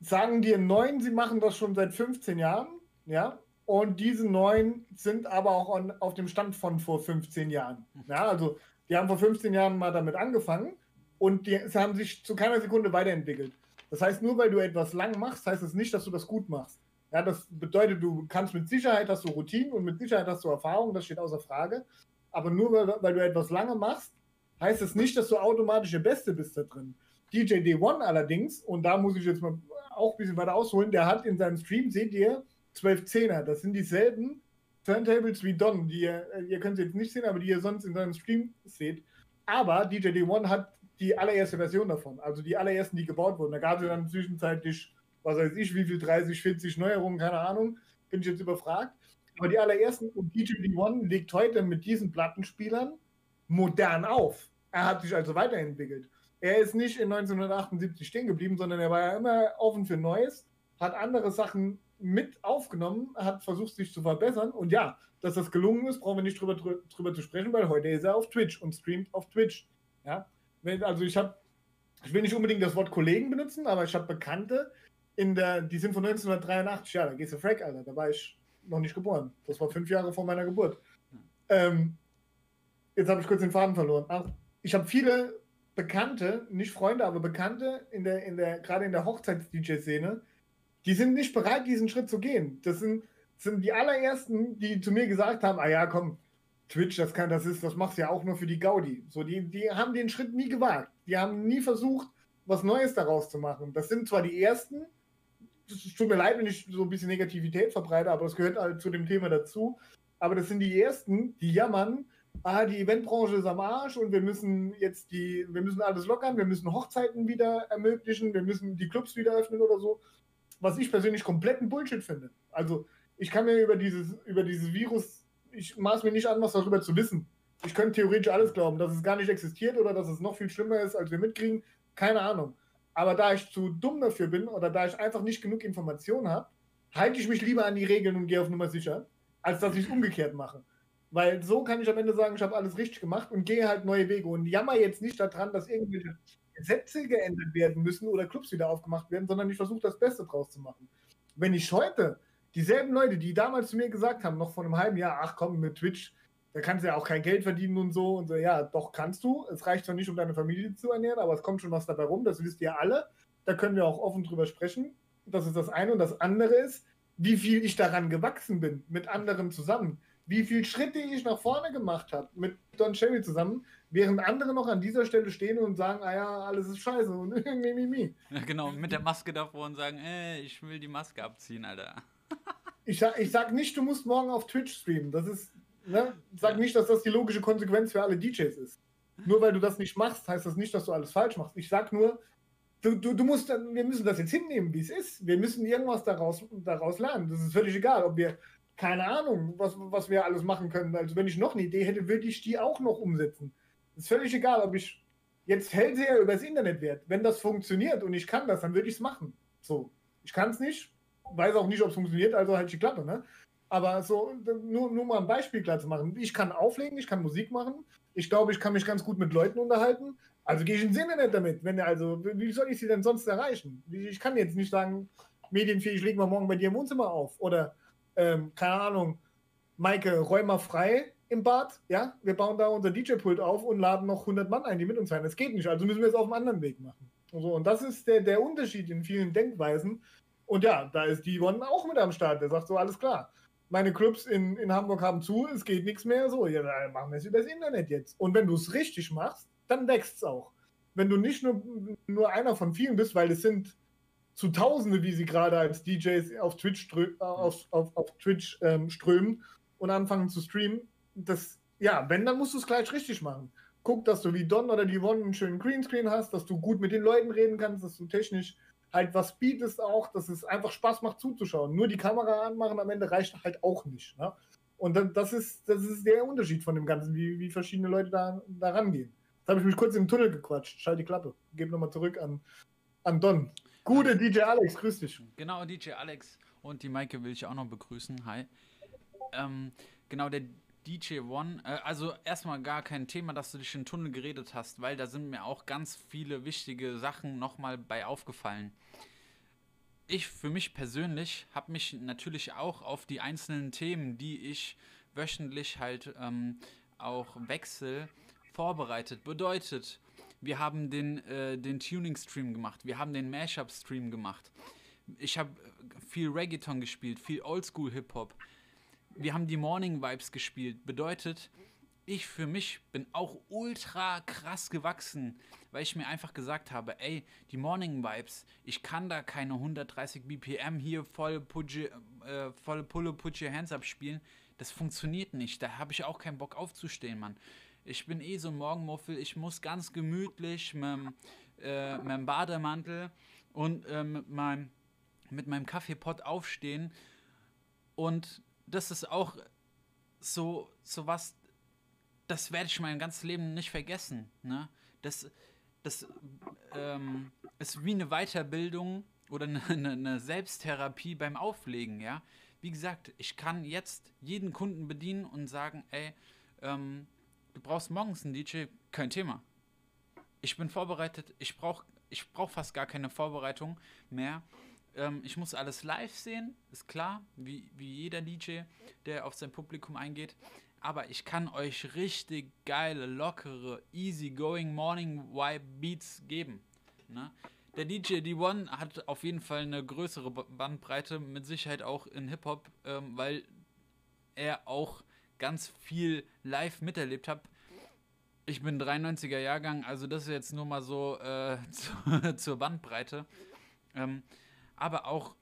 sagen dir neun, sie machen das schon seit 15 Jahren, ja, und diese neun sind aber auch on, auf dem Stand von vor 15 Jahren. Ja, also die haben vor 15 Jahren mal damit angefangen und die sie haben sich zu keiner Sekunde weiterentwickelt. Das heißt, nur weil du etwas lang machst, heißt es das nicht, dass du das gut machst. Ja, das bedeutet, du kannst mit Sicherheit hast du Routinen und mit Sicherheit hast du Erfahrung, das steht außer Frage. Aber nur weil, weil du etwas lange machst, heißt es das nicht, dass du automatisch der Beste bist da drin. DJ D1 allerdings, und da muss ich jetzt mal auch ein bisschen weiter ausholen, der hat in seinem Stream, seht ihr, 12 Zehner. Das sind dieselben Turntables wie Don, die ihr, ihr könnt sie jetzt nicht sehen, aber die ihr sonst in seinem Stream seht. Aber DJ D1 hat die allererste Version davon, also die allerersten, die gebaut wurden. Da gab es dann zwischenzeitlich, was weiß ich, wie viel, 30, 40 Neuerungen, keine Ahnung, bin ich jetzt überfragt. Aber die allerersten, und DJ D1 legt heute mit diesen Plattenspielern modern auf. Er hat sich also weiterentwickelt. Er ist nicht in 1978 stehen geblieben, sondern er war ja immer offen für Neues, hat andere Sachen mit aufgenommen, hat versucht, sich zu verbessern. Und ja, dass das gelungen ist, brauchen wir nicht drüber, drüber zu sprechen, weil heute ist er auf Twitch und streamt auf Twitch. Ja, also ich habe, ich will nicht unbedingt das Wort Kollegen benutzen, aber ich habe Bekannte, in der, die sind von 1983, ja, da gehst du Frack, Alter, da war ich noch nicht geboren. Das war fünf Jahre vor meiner Geburt. Ähm, jetzt habe ich kurz den Faden verloren. Ach, ich habe viele Bekannte, nicht Freunde, aber Bekannte, in der, in der, gerade in der Hochzeits-DJ-Szene, die sind nicht bereit, diesen Schritt zu gehen. Das sind, sind die allerersten, die zu mir gesagt haben, ah ja, komm, Twitch, das kann, das ist, das machst du ja auch nur für die Gaudi. So, die, die haben den Schritt nie gewagt. Die haben nie versucht, was Neues daraus zu machen. Das sind zwar die ersten, es tut mir leid, wenn ich so ein bisschen Negativität verbreite, aber das gehört halt zu dem Thema dazu. Aber das sind die ersten, die jammern, ah, die Eventbranche ist am Arsch und wir müssen jetzt die, wir müssen alles lockern, wir müssen Hochzeiten wieder ermöglichen, wir müssen die Clubs wieder öffnen oder so. Was ich persönlich kompletten Bullshit finde. Also, ich kann mir über dieses, über dieses Virus, ich maß mir nicht an, was darüber zu wissen. Ich könnte theoretisch alles glauben, dass es gar nicht existiert oder dass es noch viel schlimmer ist, als wir mitkriegen. Keine Ahnung. Aber da ich zu dumm dafür bin oder da ich einfach nicht genug Informationen habe, halte ich mich lieber an die Regeln und gehe auf Nummer sicher, als dass ich es umgekehrt mache. Weil so kann ich am Ende sagen, ich habe alles richtig gemacht und gehe halt neue Wege und jammer jetzt nicht daran, dass irgendwelche Gesetze geändert werden müssen oder Clubs wieder aufgemacht werden, sondern ich versuche das Beste draus zu machen. Wenn ich heute dieselben Leute, die damals zu mir gesagt haben, noch vor einem halben Jahr, ach komm, mit Twitch, da kannst du ja auch kein Geld verdienen und so und so, ja, doch kannst du. Es reicht zwar nicht, um deine Familie zu ernähren, aber es kommt schon was dabei rum, das wisst ihr alle. Da können wir auch offen drüber sprechen. Das ist das eine. Und das andere ist, wie viel ich daran gewachsen bin, mit anderen zusammen wie viele Schritte ich nach vorne gemacht habe mit Don Cherry zusammen, während andere noch an dieser Stelle stehen und sagen, ah ja, alles ist scheiße und mi, mi, mi. Ja, genau, mit der Maske davor und sagen, ey, ich will die Maske abziehen, Alter. ich, sag, ich sag nicht, du musst morgen auf Twitch streamen. Das ist, ne? Sag ja. nicht, dass das die logische Konsequenz für alle DJs ist. Nur weil du das nicht machst, heißt das nicht, dass du alles falsch machst. Ich sag nur, du, du, du musst, wir müssen das jetzt hinnehmen, wie es ist. Wir müssen irgendwas daraus, daraus lernen. Das ist völlig egal, ob wir keine Ahnung, was, was wir alles machen können. Also wenn ich noch eine Idee hätte, würde ich die auch noch umsetzen. Ist völlig egal, ob ich jetzt Hellseher übers Internet werde. Wenn das funktioniert und ich kann das, dann würde ich es machen. So. Ich kann es nicht, weiß auch nicht, ob es funktioniert, also halt die Klappe, ne? Aber so, nur, nur mal ein Beispiel klar zu machen. Ich kann auflegen, ich kann Musik machen. Ich glaube, ich kann mich ganz gut mit Leuten unterhalten. Also gehe ich ins Internet damit. Wenn also, wie soll ich sie denn sonst erreichen? Ich kann jetzt nicht sagen, medienfähig, legen wir morgen bei dir im Wohnzimmer auf. Oder ähm, keine Ahnung, Maike, räum mal frei im Bad, ja, wir bauen da unser DJ-Pult auf und laden noch 100 Mann ein, die mit uns sein. Das geht nicht, also müssen wir es auf einem anderen Weg machen. Und, so. und das ist der, der Unterschied in vielen Denkweisen. Und ja, da ist die One auch mit am Start, der sagt so, alles klar. meine Clubs in, in Hamburg haben zu, es geht nichts mehr, so, ja, dann machen wir es übers Internet jetzt. Und wenn du es richtig machst, dann wächst es auch. Wenn du nicht nur, nur einer von vielen bist, weil es sind zu Tausende, wie sie gerade als DJs auf Twitch, äh, auf, auf, auf Twitch ähm, strömen und anfangen zu streamen, das, ja, wenn, dann musst du es gleich richtig machen. Guck, dass du wie Don oder die One einen schönen Greenscreen hast, dass du gut mit den Leuten reden kannst, dass du technisch halt was bietest auch, dass es einfach Spaß macht zuzuschauen. Nur die Kamera anmachen am Ende reicht halt auch nicht. Ne? Und dann, das, ist, das ist der Unterschied von dem Ganzen, wie, wie verschiedene Leute da, da rangehen. Jetzt habe ich mich kurz im Tunnel gequatscht. Schalt die Klappe. Gebe nochmal zurück an, an Don. Gute DJ Alex, grüß dich. Genau, DJ Alex und die Maike will ich auch noch begrüßen. Hi. Ähm, genau, der DJ One, äh, also erstmal gar kein Thema, dass du dich in den Tunnel geredet hast, weil da sind mir auch ganz viele wichtige Sachen nochmal bei aufgefallen. Ich für mich persönlich habe mich natürlich auch auf die einzelnen Themen, die ich wöchentlich halt ähm, auch wechsel, vorbereitet. Bedeutet, wir haben den, äh, den Tuning-Stream gemacht, wir haben den Mashup-Stream gemacht. Ich habe viel Reggaeton gespielt, viel Oldschool-Hip-Hop. Wir haben die Morning Vibes gespielt. Bedeutet, ich für mich bin auch ultra krass gewachsen, weil ich mir einfach gesagt habe, ey, die Morning Vibes, ich kann da keine 130 BPM hier voll, your, äh, voll Pulle Put Your Hands Up spielen. Das funktioniert nicht. Da habe ich auch keinen Bock aufzustehen, Mann. Ich bin eh so ein Morgenmuffel. Ich muss ganz gemütlich mit, äh, mit dem Bademantel und äh, mit, meinem, mit meinem Kaffeepott aufstehen. Und das ist auch so, so was, das werde ich mein ganzes Leben nicht vergessen. Ne? Das, das ähm, ist wie eine Weiterbildung oder eine, eine, Selbsttherapie beim Auflegen, ja. Wie gesagt, ich kann jetzt jeden Kunden bedienen und sagen, ey, ähm, du brauchst morgens einen DJ, kein Thema. Ich bin vorbereitet, ich brauche ich brauch fast gar keine Vorbereitung mehr. Ähm, ich muss alles live sehen, ist klar, wie, wie jeder DJ, der auf sein Publikum eingeht. Aber ich kann euch richtig geile, lockere, easy-going Morning Vibe Beats geben. Ne? Der DJ D1 hat auf jeden Fall eine größere Ba- Bandbreite, mit Sicherheit auch in Hip-Hop, ähm, weil er auch ganz viel live miterlebt hat. Ich bin 93er Jahrgang, also das ist jetzt nur mal so äh, zu, zur Bandbreite. Ähm, aber auch,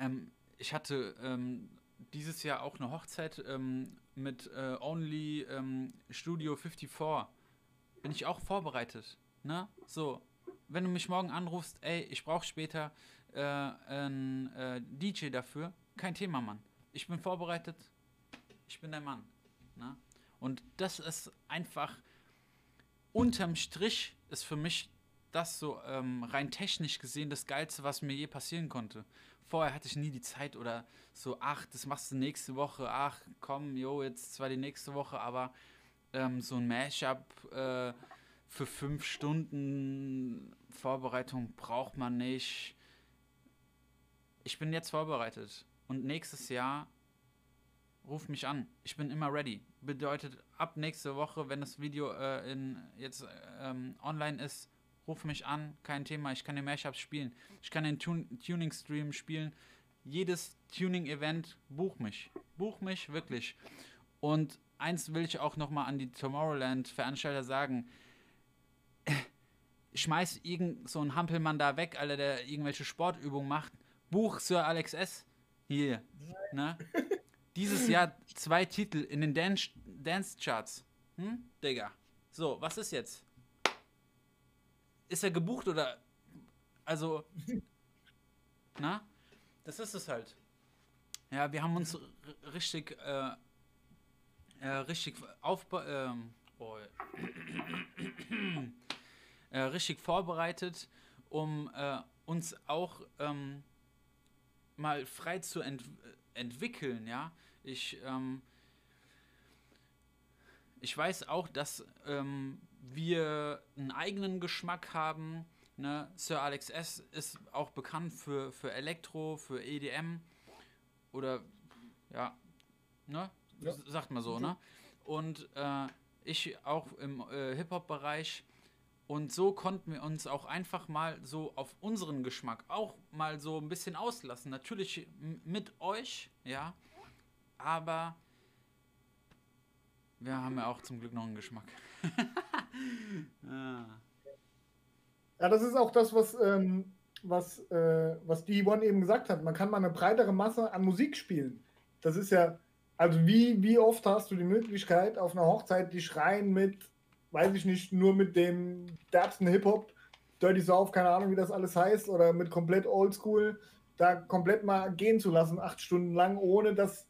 ähm, ich hatte ähm, dieses Jahr auch eine Hochzeit ähm, mit äh, Only ähm, Studio 54. Bin ich auch vorbereitet. Ne? So, wenn du mich morgen anrufst, ey, ich brauche später äh, einen äh, DJ dafür, kein Thema, Mann. Ich bin vorbereitet, ich bin der Mann. Ne? Und das ist einfach unterm Strich ist für mich das so ähm, rein technisch gesehen das Geilste, was mir je passieren konnte. Vorher hatte ich nie die Zeit oder so, ach, das machst du nächste Woche, ach, komm, jo, jetzt zwar die nächste Woche, aber ähm, so ein Mashup äh, für fünf Stunden Vorbereitung braucht man nicht. Ich bin jetzt vorbereitet und nächstes Jahr ruf mich an. Ich bin immer ready. Bedeutet, ab nächste Woche, wenn das Video äh, in, jetzt ähm, online ist, ruf mich an. Kein Thema. Ich kann den Mashups spielen. Ich kann den Tun Tuning-Stream spielen. Jedes Tuning-Event, buch mich. Buch mich wirklich. Und eins will ich auch nochmal an die Tomorrowland-Veranstalter sagen. Schmeiß irgend so einen Hampelmann da weg, Alter, der irgendwelche Sportübungen macht. Buch Sir Alex S. Hier. Ne? Dieses Jahr zwei Titel in den Dance, Dance Charts. Hm? Digga. So, was ist jetzt? Ist er gebucht oder. Also. Na? Das ist es halt. Ja, wir haben uns richtig. Äh, äh, richtig aufba ähm, oh, äh, richtig vorbereitet, um äh, uns auch ähm, mal frei zu ent entwickeln, ja. Ich, ähm, ich weiß auch, dass ähm, wir einen eigenen Geschmack haben. Ne? Sir Alex S. ist auch bekannt für, für Elektro, für EDM oder ja, ne? Ja. Sagt man so, ne? Und äh, ich auch im äh, Hip-Hop-Bereich. Und so konnten wir uns auch einfach mal so auf unseren Geschmack auch mal so ein bisschen auslassen. Natürlich mit euch, ja. aber wir haben ja auch zum Glück noch einen Geschmack. Ah. Ja, das ist auch das, was, ähm, was, äh, was D1 eben gesagt hat. Man kann mal eine breitere Masse an Musik spielen. Das ist ja, also wie, wie oft hast du die Möglichkeit, auf einer Hochzeit die schreien mit, weiß ich nicht, nur mit dem derbsten Hip-Hop, Dirty South, keine Ahnung, wie das alles heißt, oder mit komplett Oldschool, da komplett mal gehen zu lassen, acht Stunden lang, ohne dass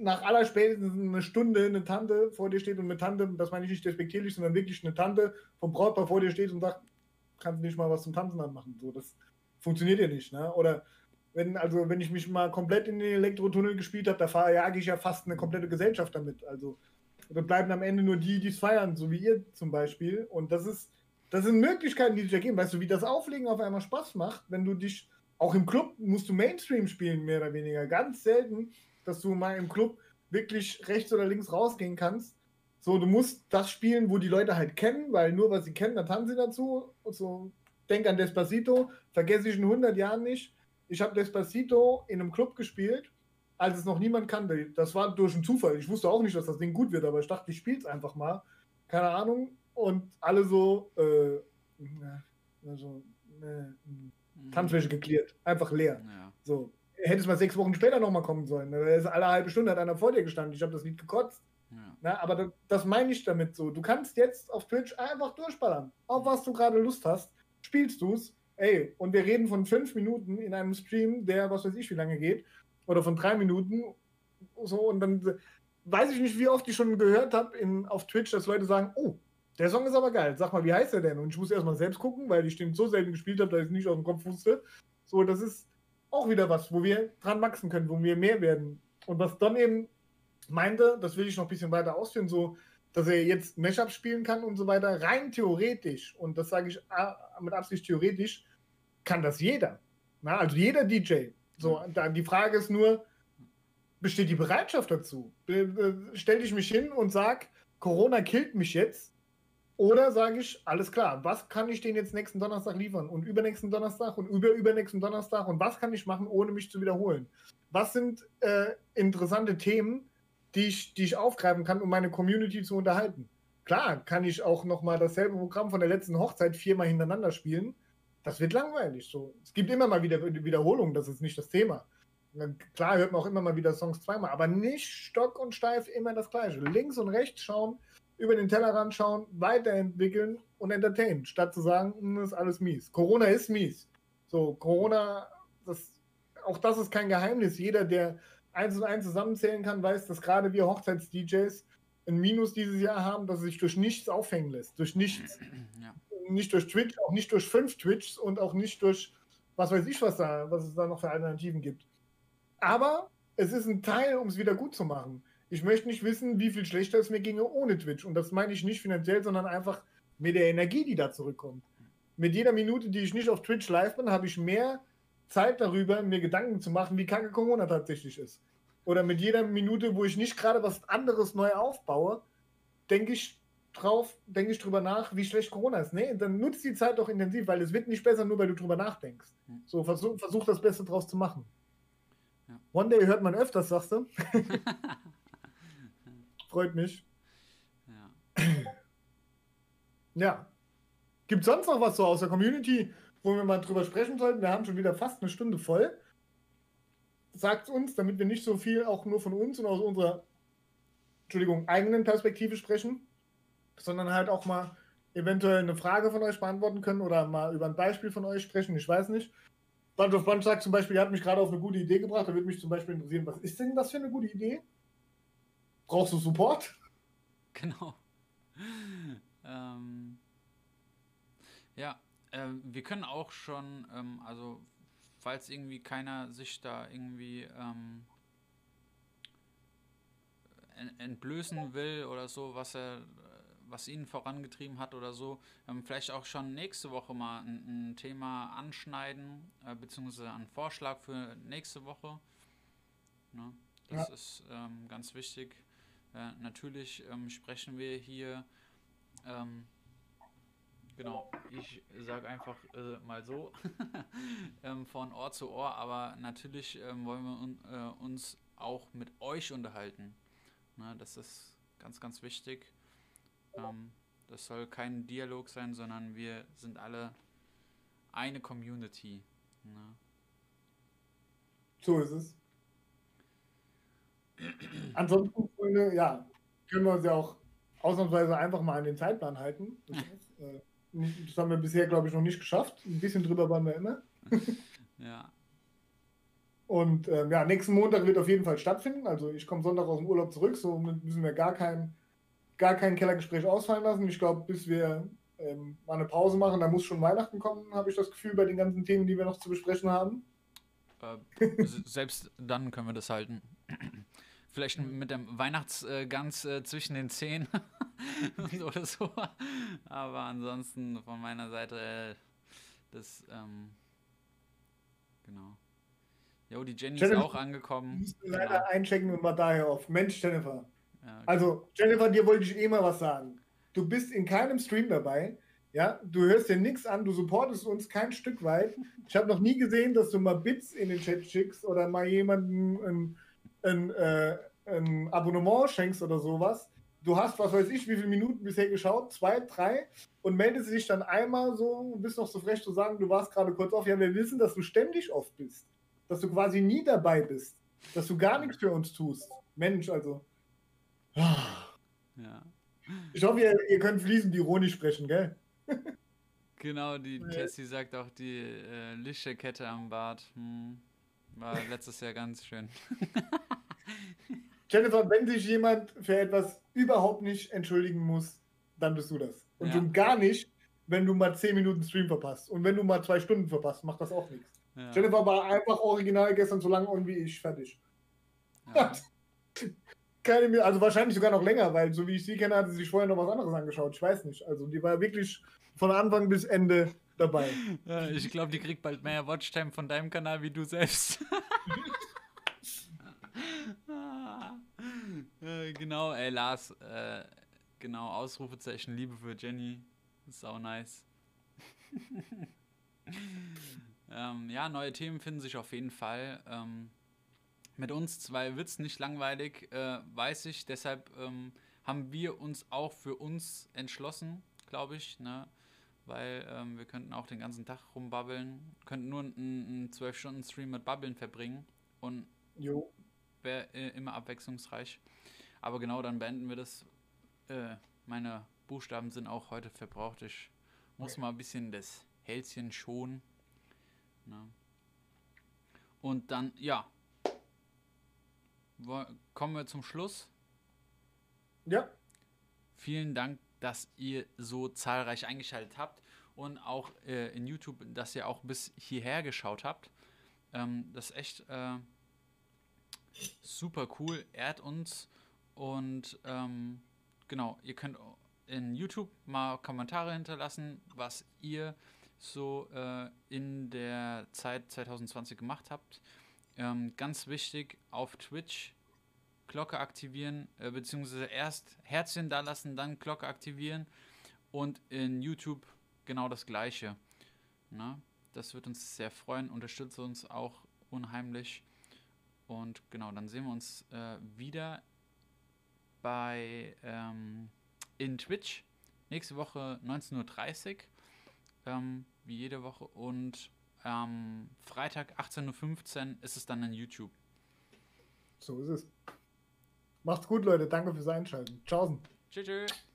nach aller spätestens eine Stunde eine Tante vor dir steht und eine Tante, das meine ich nicht despektierlich, sondern wirklich eine Tante vom Brautpaar vor dir steht und sagt, kannst du nicht mal was zum Tanzen anmachen. So, das funktioniert ja nicht. Ne? Oder wenn, also wenn ich mich mal komplett in den Elektrotunnel gespielt habe, da verjage ich ja fast eine komplette Gesellschaft damit. Also da bleiben am Ende nur die, die es feiern, so wie ihr zum Beispiel. Und das ist, das sind Möglichkeiten, die sich ergeben. Weißt du, wie das Auflegen auf einmal Spaß macht, wenn du dich, auch im Club musst du Mainstream spielen, mehr oder weniger. Ganz selten, dass du mal im Club wirklich rechts oder links rausgehen kannst. So, du musst das spielen, wo die Leute halt kennen, weil nur was sie kennen, dann tanzen sie dazu. Und so, denk an Despacito, vergesse ich in 100 Jahren nicht. Ich habe Despacito in einem Club gespielt, als es noch niemand kannte. Das war durch einen Zufall. Ich wusste auch nicht, dass das Ding gut wird, aber ich dachte, ich spiele es einfach mal. Keine Ahnung. Und alle so, äh, also, äh, Tanzfläche geklärt. Einfach leer. Ja. So. Hätte es mal sechs Wochen später nochmal kommen sollen. Da ist alle halbe Stunde hat einer vor dir gestanden. Ich habe das Lied gekotzt. Ja. Na, aber das, das meine ich damit so. Du kannst jetzt auf Twitch einfach durchballern. Auf was du gerade Lust hast, spielst du es. Ey, und wir reden von fünf Minuten in einem Stream, der was weiß ich wie lange geht. Oder von drei Minuten. So, und dann weiß ich nicht, wie oft ich schon gehört habe auf Twitch, dass Leute sagen, oh, der Song ist aber geil. Sag mal, wie heißt der denn? Und ich muss erstmal selbst gucken, weil ich den so selten gespielt habe, dass ich es nicht aus dem Kopf wusste. So, das ist auch wieder was, wo wir dran wachsen können, wo wir mehr werden. Und was Don eben meinte, das will ich noch ein bisschen weiter ausführen, so, dass er jetzt Mashup spielen kann und so weiter, rein theoretisch, und das sage ich ah, mit Absicht theoretisch, kann das jeder. Na, also jeder DJ. So, die Frage ist nur, besteht die Bereitschaft dazu? Stell dich mich hin und sag, Corona killt mich jetzt. Oder sage ich, alles klar, was kann ich den jetzt nächsten Donnerstag liefern und übernächsten Donnerstag und über übernächsten Donnerstag und was kann ich machen, ohne mich zu wiederholen? Was sind äh, interessante Themen, die ich, die ich aufgreifen kann, um meine Community zu unterhalten? Klar, kann ich auch nochmal dasselbe Programm von der letzten Hochzeit viermal hintereinander spielen. Das wird langweilig. So. Es gibt immer mal wieder Wiederholungen, das ist nicht das Thema. Klar hört man auch immer mal wieder Songs zweimal, aber nicht stock und steif immer das Gleiche. Links und rechts schauen, über den Tellerrand schauen, weiterentwickeln und entertainen, statt zu sagen, "Hm, ist alles mies. Corona ist mies. So, Corona, das, auch das ist kein Geheimnis. Jeder, der eins und eins zusammenzählen kann, weiß, dass gerade wir Hochzeits-DJs ein Minus dieses Jahr haben, dass es sich durch nichts aufhängen lässt. Durch nichts. Ja. Nicht durch Twitch, auch nicht durch fünf Twitchs und auch nicht durch was weiß ich, was da, was es da noch für Alternativen gibt. Aber es ist ein Teil, um es wieder gut zu machen. Ich möchte nicht wissen, wie viel schlechter es mir ginge ohne Twitch. Und das meine ich nicht finanziell, sondern einfach mit der Energie, die da zurückkommt. Mit jeder Minute, die ich nicht auf Twitch live bin, habe ich mehr Zeit darüber, mir Gedanken zu machen, wie kacke Corona tatsächlich ist. Oder mit jeder Minute, wo ich nicht gerade was anderes neu aufbaue, denke ich drauf, denke ich drüber nach, wie schlecht Corona ist. Nee, dann nutzt die Zeit doch intensiv, weil es wird nicht besser, nur weil du drüber nachdenkst. So, versuch, versuch das Beste draus zu machen. Ja. One Day hört man öfters, sagst du. Freut mich. Ja. Ja. Gibt sonst noch was so aus der Community, wo wir mal drüber sprechen sollten? Wir haben schon wieder fast eine Stunde voll. Sagt uns, damit wir nicht so viel auch nur von uns und aus unserer Entschuldigung, eigenen Perspektive sprechen, sondern halt auch mal eventuell eine Frage von euch beantworten können oder mal über ein Beispiel von euch sprechen. Ich weiß nicht. Bunch of Bunch sagt zum Beispiel, er hat mich gerade auf eine gute Idee gebracht. Da würde mich zum Beispiel interessieren, was ist denn das für eine gute Idee? Brauchst du Support? Genau. ähm, ja, ähm, wir können auch schon, ähm, also falls irgendwie keiner sich da irgendwie ähm, en- entblößen will oder so, was er, äh, was ihn vorangetrieben hat oder so, ähm, vielleicht auch schon nächste Woche mal ein, ein Thema anschneiden, äh, beziehungsweise einen Vorschlag für nächste Woche. Ne? Das ist ähm, ganz wichtig. Äh, natürlich ähm, sprechen wir hier, ähm, genau, ich sage einfach äh, mal so, ähm, von Ohr zu Ohr, aber natürlich ähm, wollen wir un, äh, uns auch mit euch unterhalten. Ne, das ist ganz, ganz wichtig. Ähm, das soll kein Dialog sein, sondern wir sind alle eine Community. Ne? So ist es. Ansonsten, Freunde, ja, können wir uns ja auch ausnahmsweise einfach mal an den Zeitplan halten. Das, ist, äh, das haben wir bisher, glaube ich, noch nicht geschafft. Ein bisschen drüber waren wir immer. Ja, Und ähm, ja, nächsten Montag wird auf jeden Fall stattfinden. Also ich komme Sonntag aus dem Urlaub zurück, so müssen wir gar kein, gar kein Kellergespräch ausfallen lassen. Ich glaube, bis wir ähm, mal eine Pause machen, da muss schon Weihnachten kommen, habe ich das Gefühl, bei den ganzen Themen, die wir noch zu besprechen haben. äh, selbst dann können wir das halten. Vielleicht mit dem Weihnachtsgans äh, zwischen den Zehen oder so. Aber ansonsten von meiner Seite äh, das, ähm, genau. Jo, die Jenny ist Jennifer- auch angekommen. Müssen wir leider einchecken und mal daher auf. Mensch, Jennifer. Ja, Also, Jennifer, dir wollte ich eh mal was sagen. Du bist in keinem Stream dabei. Ja, du hörst dir nichts an, du supportest uns kein Stück weit. Ich habe noch nie gesehen, dass du mal Bits in den Chat schickst oder mal jemandem ein, äh, ein Abonnement schenkst oder sowas. Du hast, was weiß ich, wie viele Minuten bisher geschaut? Zwei, drei? Und meldest dich dann einmal so bist noch so frech zu sagen, du warst gerade kurz auf. Ja, wir wissen, dass du ständig oft bist. Dass du quasi nie dabei bist. Dass du gar nichts für uns tust. Mensch, also. ja. Ich hoffe, ihr, ihr könnt fließend ironisch sprechen, gell? Genau, die Ja. Tessie sagt auch, die äh, Lichterkette am Bart hm, war letztes Jahr ganz schön. Jennifer, wenn sich jemand für etwas überhaupt nicht entschuldigen muss, dann bist du das. Und Ja. schon gar nicht, wenn du mal 10 Minuten Stream verpasst. Und wenn du mal zwei Stunden verpasst, macht das auch nichts. Ja. Jennifer war einfach original gestern so lange on wie ich, fertig. Ja. Keine, also wahrscheinlich sogar noch länger, weil so wie ich sie kenne, hat sie sich vorher noch was anderes angeschaut. Ich weiß nicht. Also die war wirklich von Anfang bis Ende dabei. Ja, ich glaube, die kriegt bald mehr Watchtime von deinem Kanal wie du selbst. Äh, genau, ey, Lars, äh, genau, Ausrufezeichen Liebe für Jenny. Sau nice. ähm, ja, neue Themen finden sich auf jeden Fall. Ähm, mit uns zwei wird's nicht langweilig, äh, weiß ich. Deshalb ähm, haben wir uns auch für uns entschlossen, glaube ich, ne? Weil ähm, wir könnten auch den ganzen Tag rumbabbeln, könnten nur einen, einen 12-Stunden-Stream mit Babbeln verbringen und wäre äh, immer abwechslungsreich. Aber genau, dann beenden wir das. Äh, meine Buchstaben sind auch heute verbraucht. Ich muss Okay. mal ein bisschen das Hälschen schonen. Ne? Und dann, ja. Kommen wir zum Schluss. Ja. Vielen Dank, dass ihr so zahlreich eingeschaltet habt und auch äh, in YouTube, dass ihr auch bis hierher geschaut habt. Ähm, das ist echt äh, super cool, ehrt uns und ähm, genau, ihr könnt in YouTube mal Kommentare hinterlassen, was ihr so äh, in der Zeit 2020 gemacht habt. Ähm, ganz wichtig, auf Twitch Glocke aktivieren, äh, beziehungsweise erst Herzchen da lassen, dann Glocke aktivieren und in YouTube genau das gleiche. Na, das wird uns sehr freuen, unterstützt uns auch unheimlich. Und genau, dann sehen wir uns äh, wieder bei ähm, in Twitch nächste Woche 19.30 Uhr, ähm, wie jede Woche. Und am Freitag 18.15 Uhr ist es dann in YouTube. So ist es. Macht's gut, Leute. Danke fürs Einschalten. Tschaußen. Tschüss. tschüss.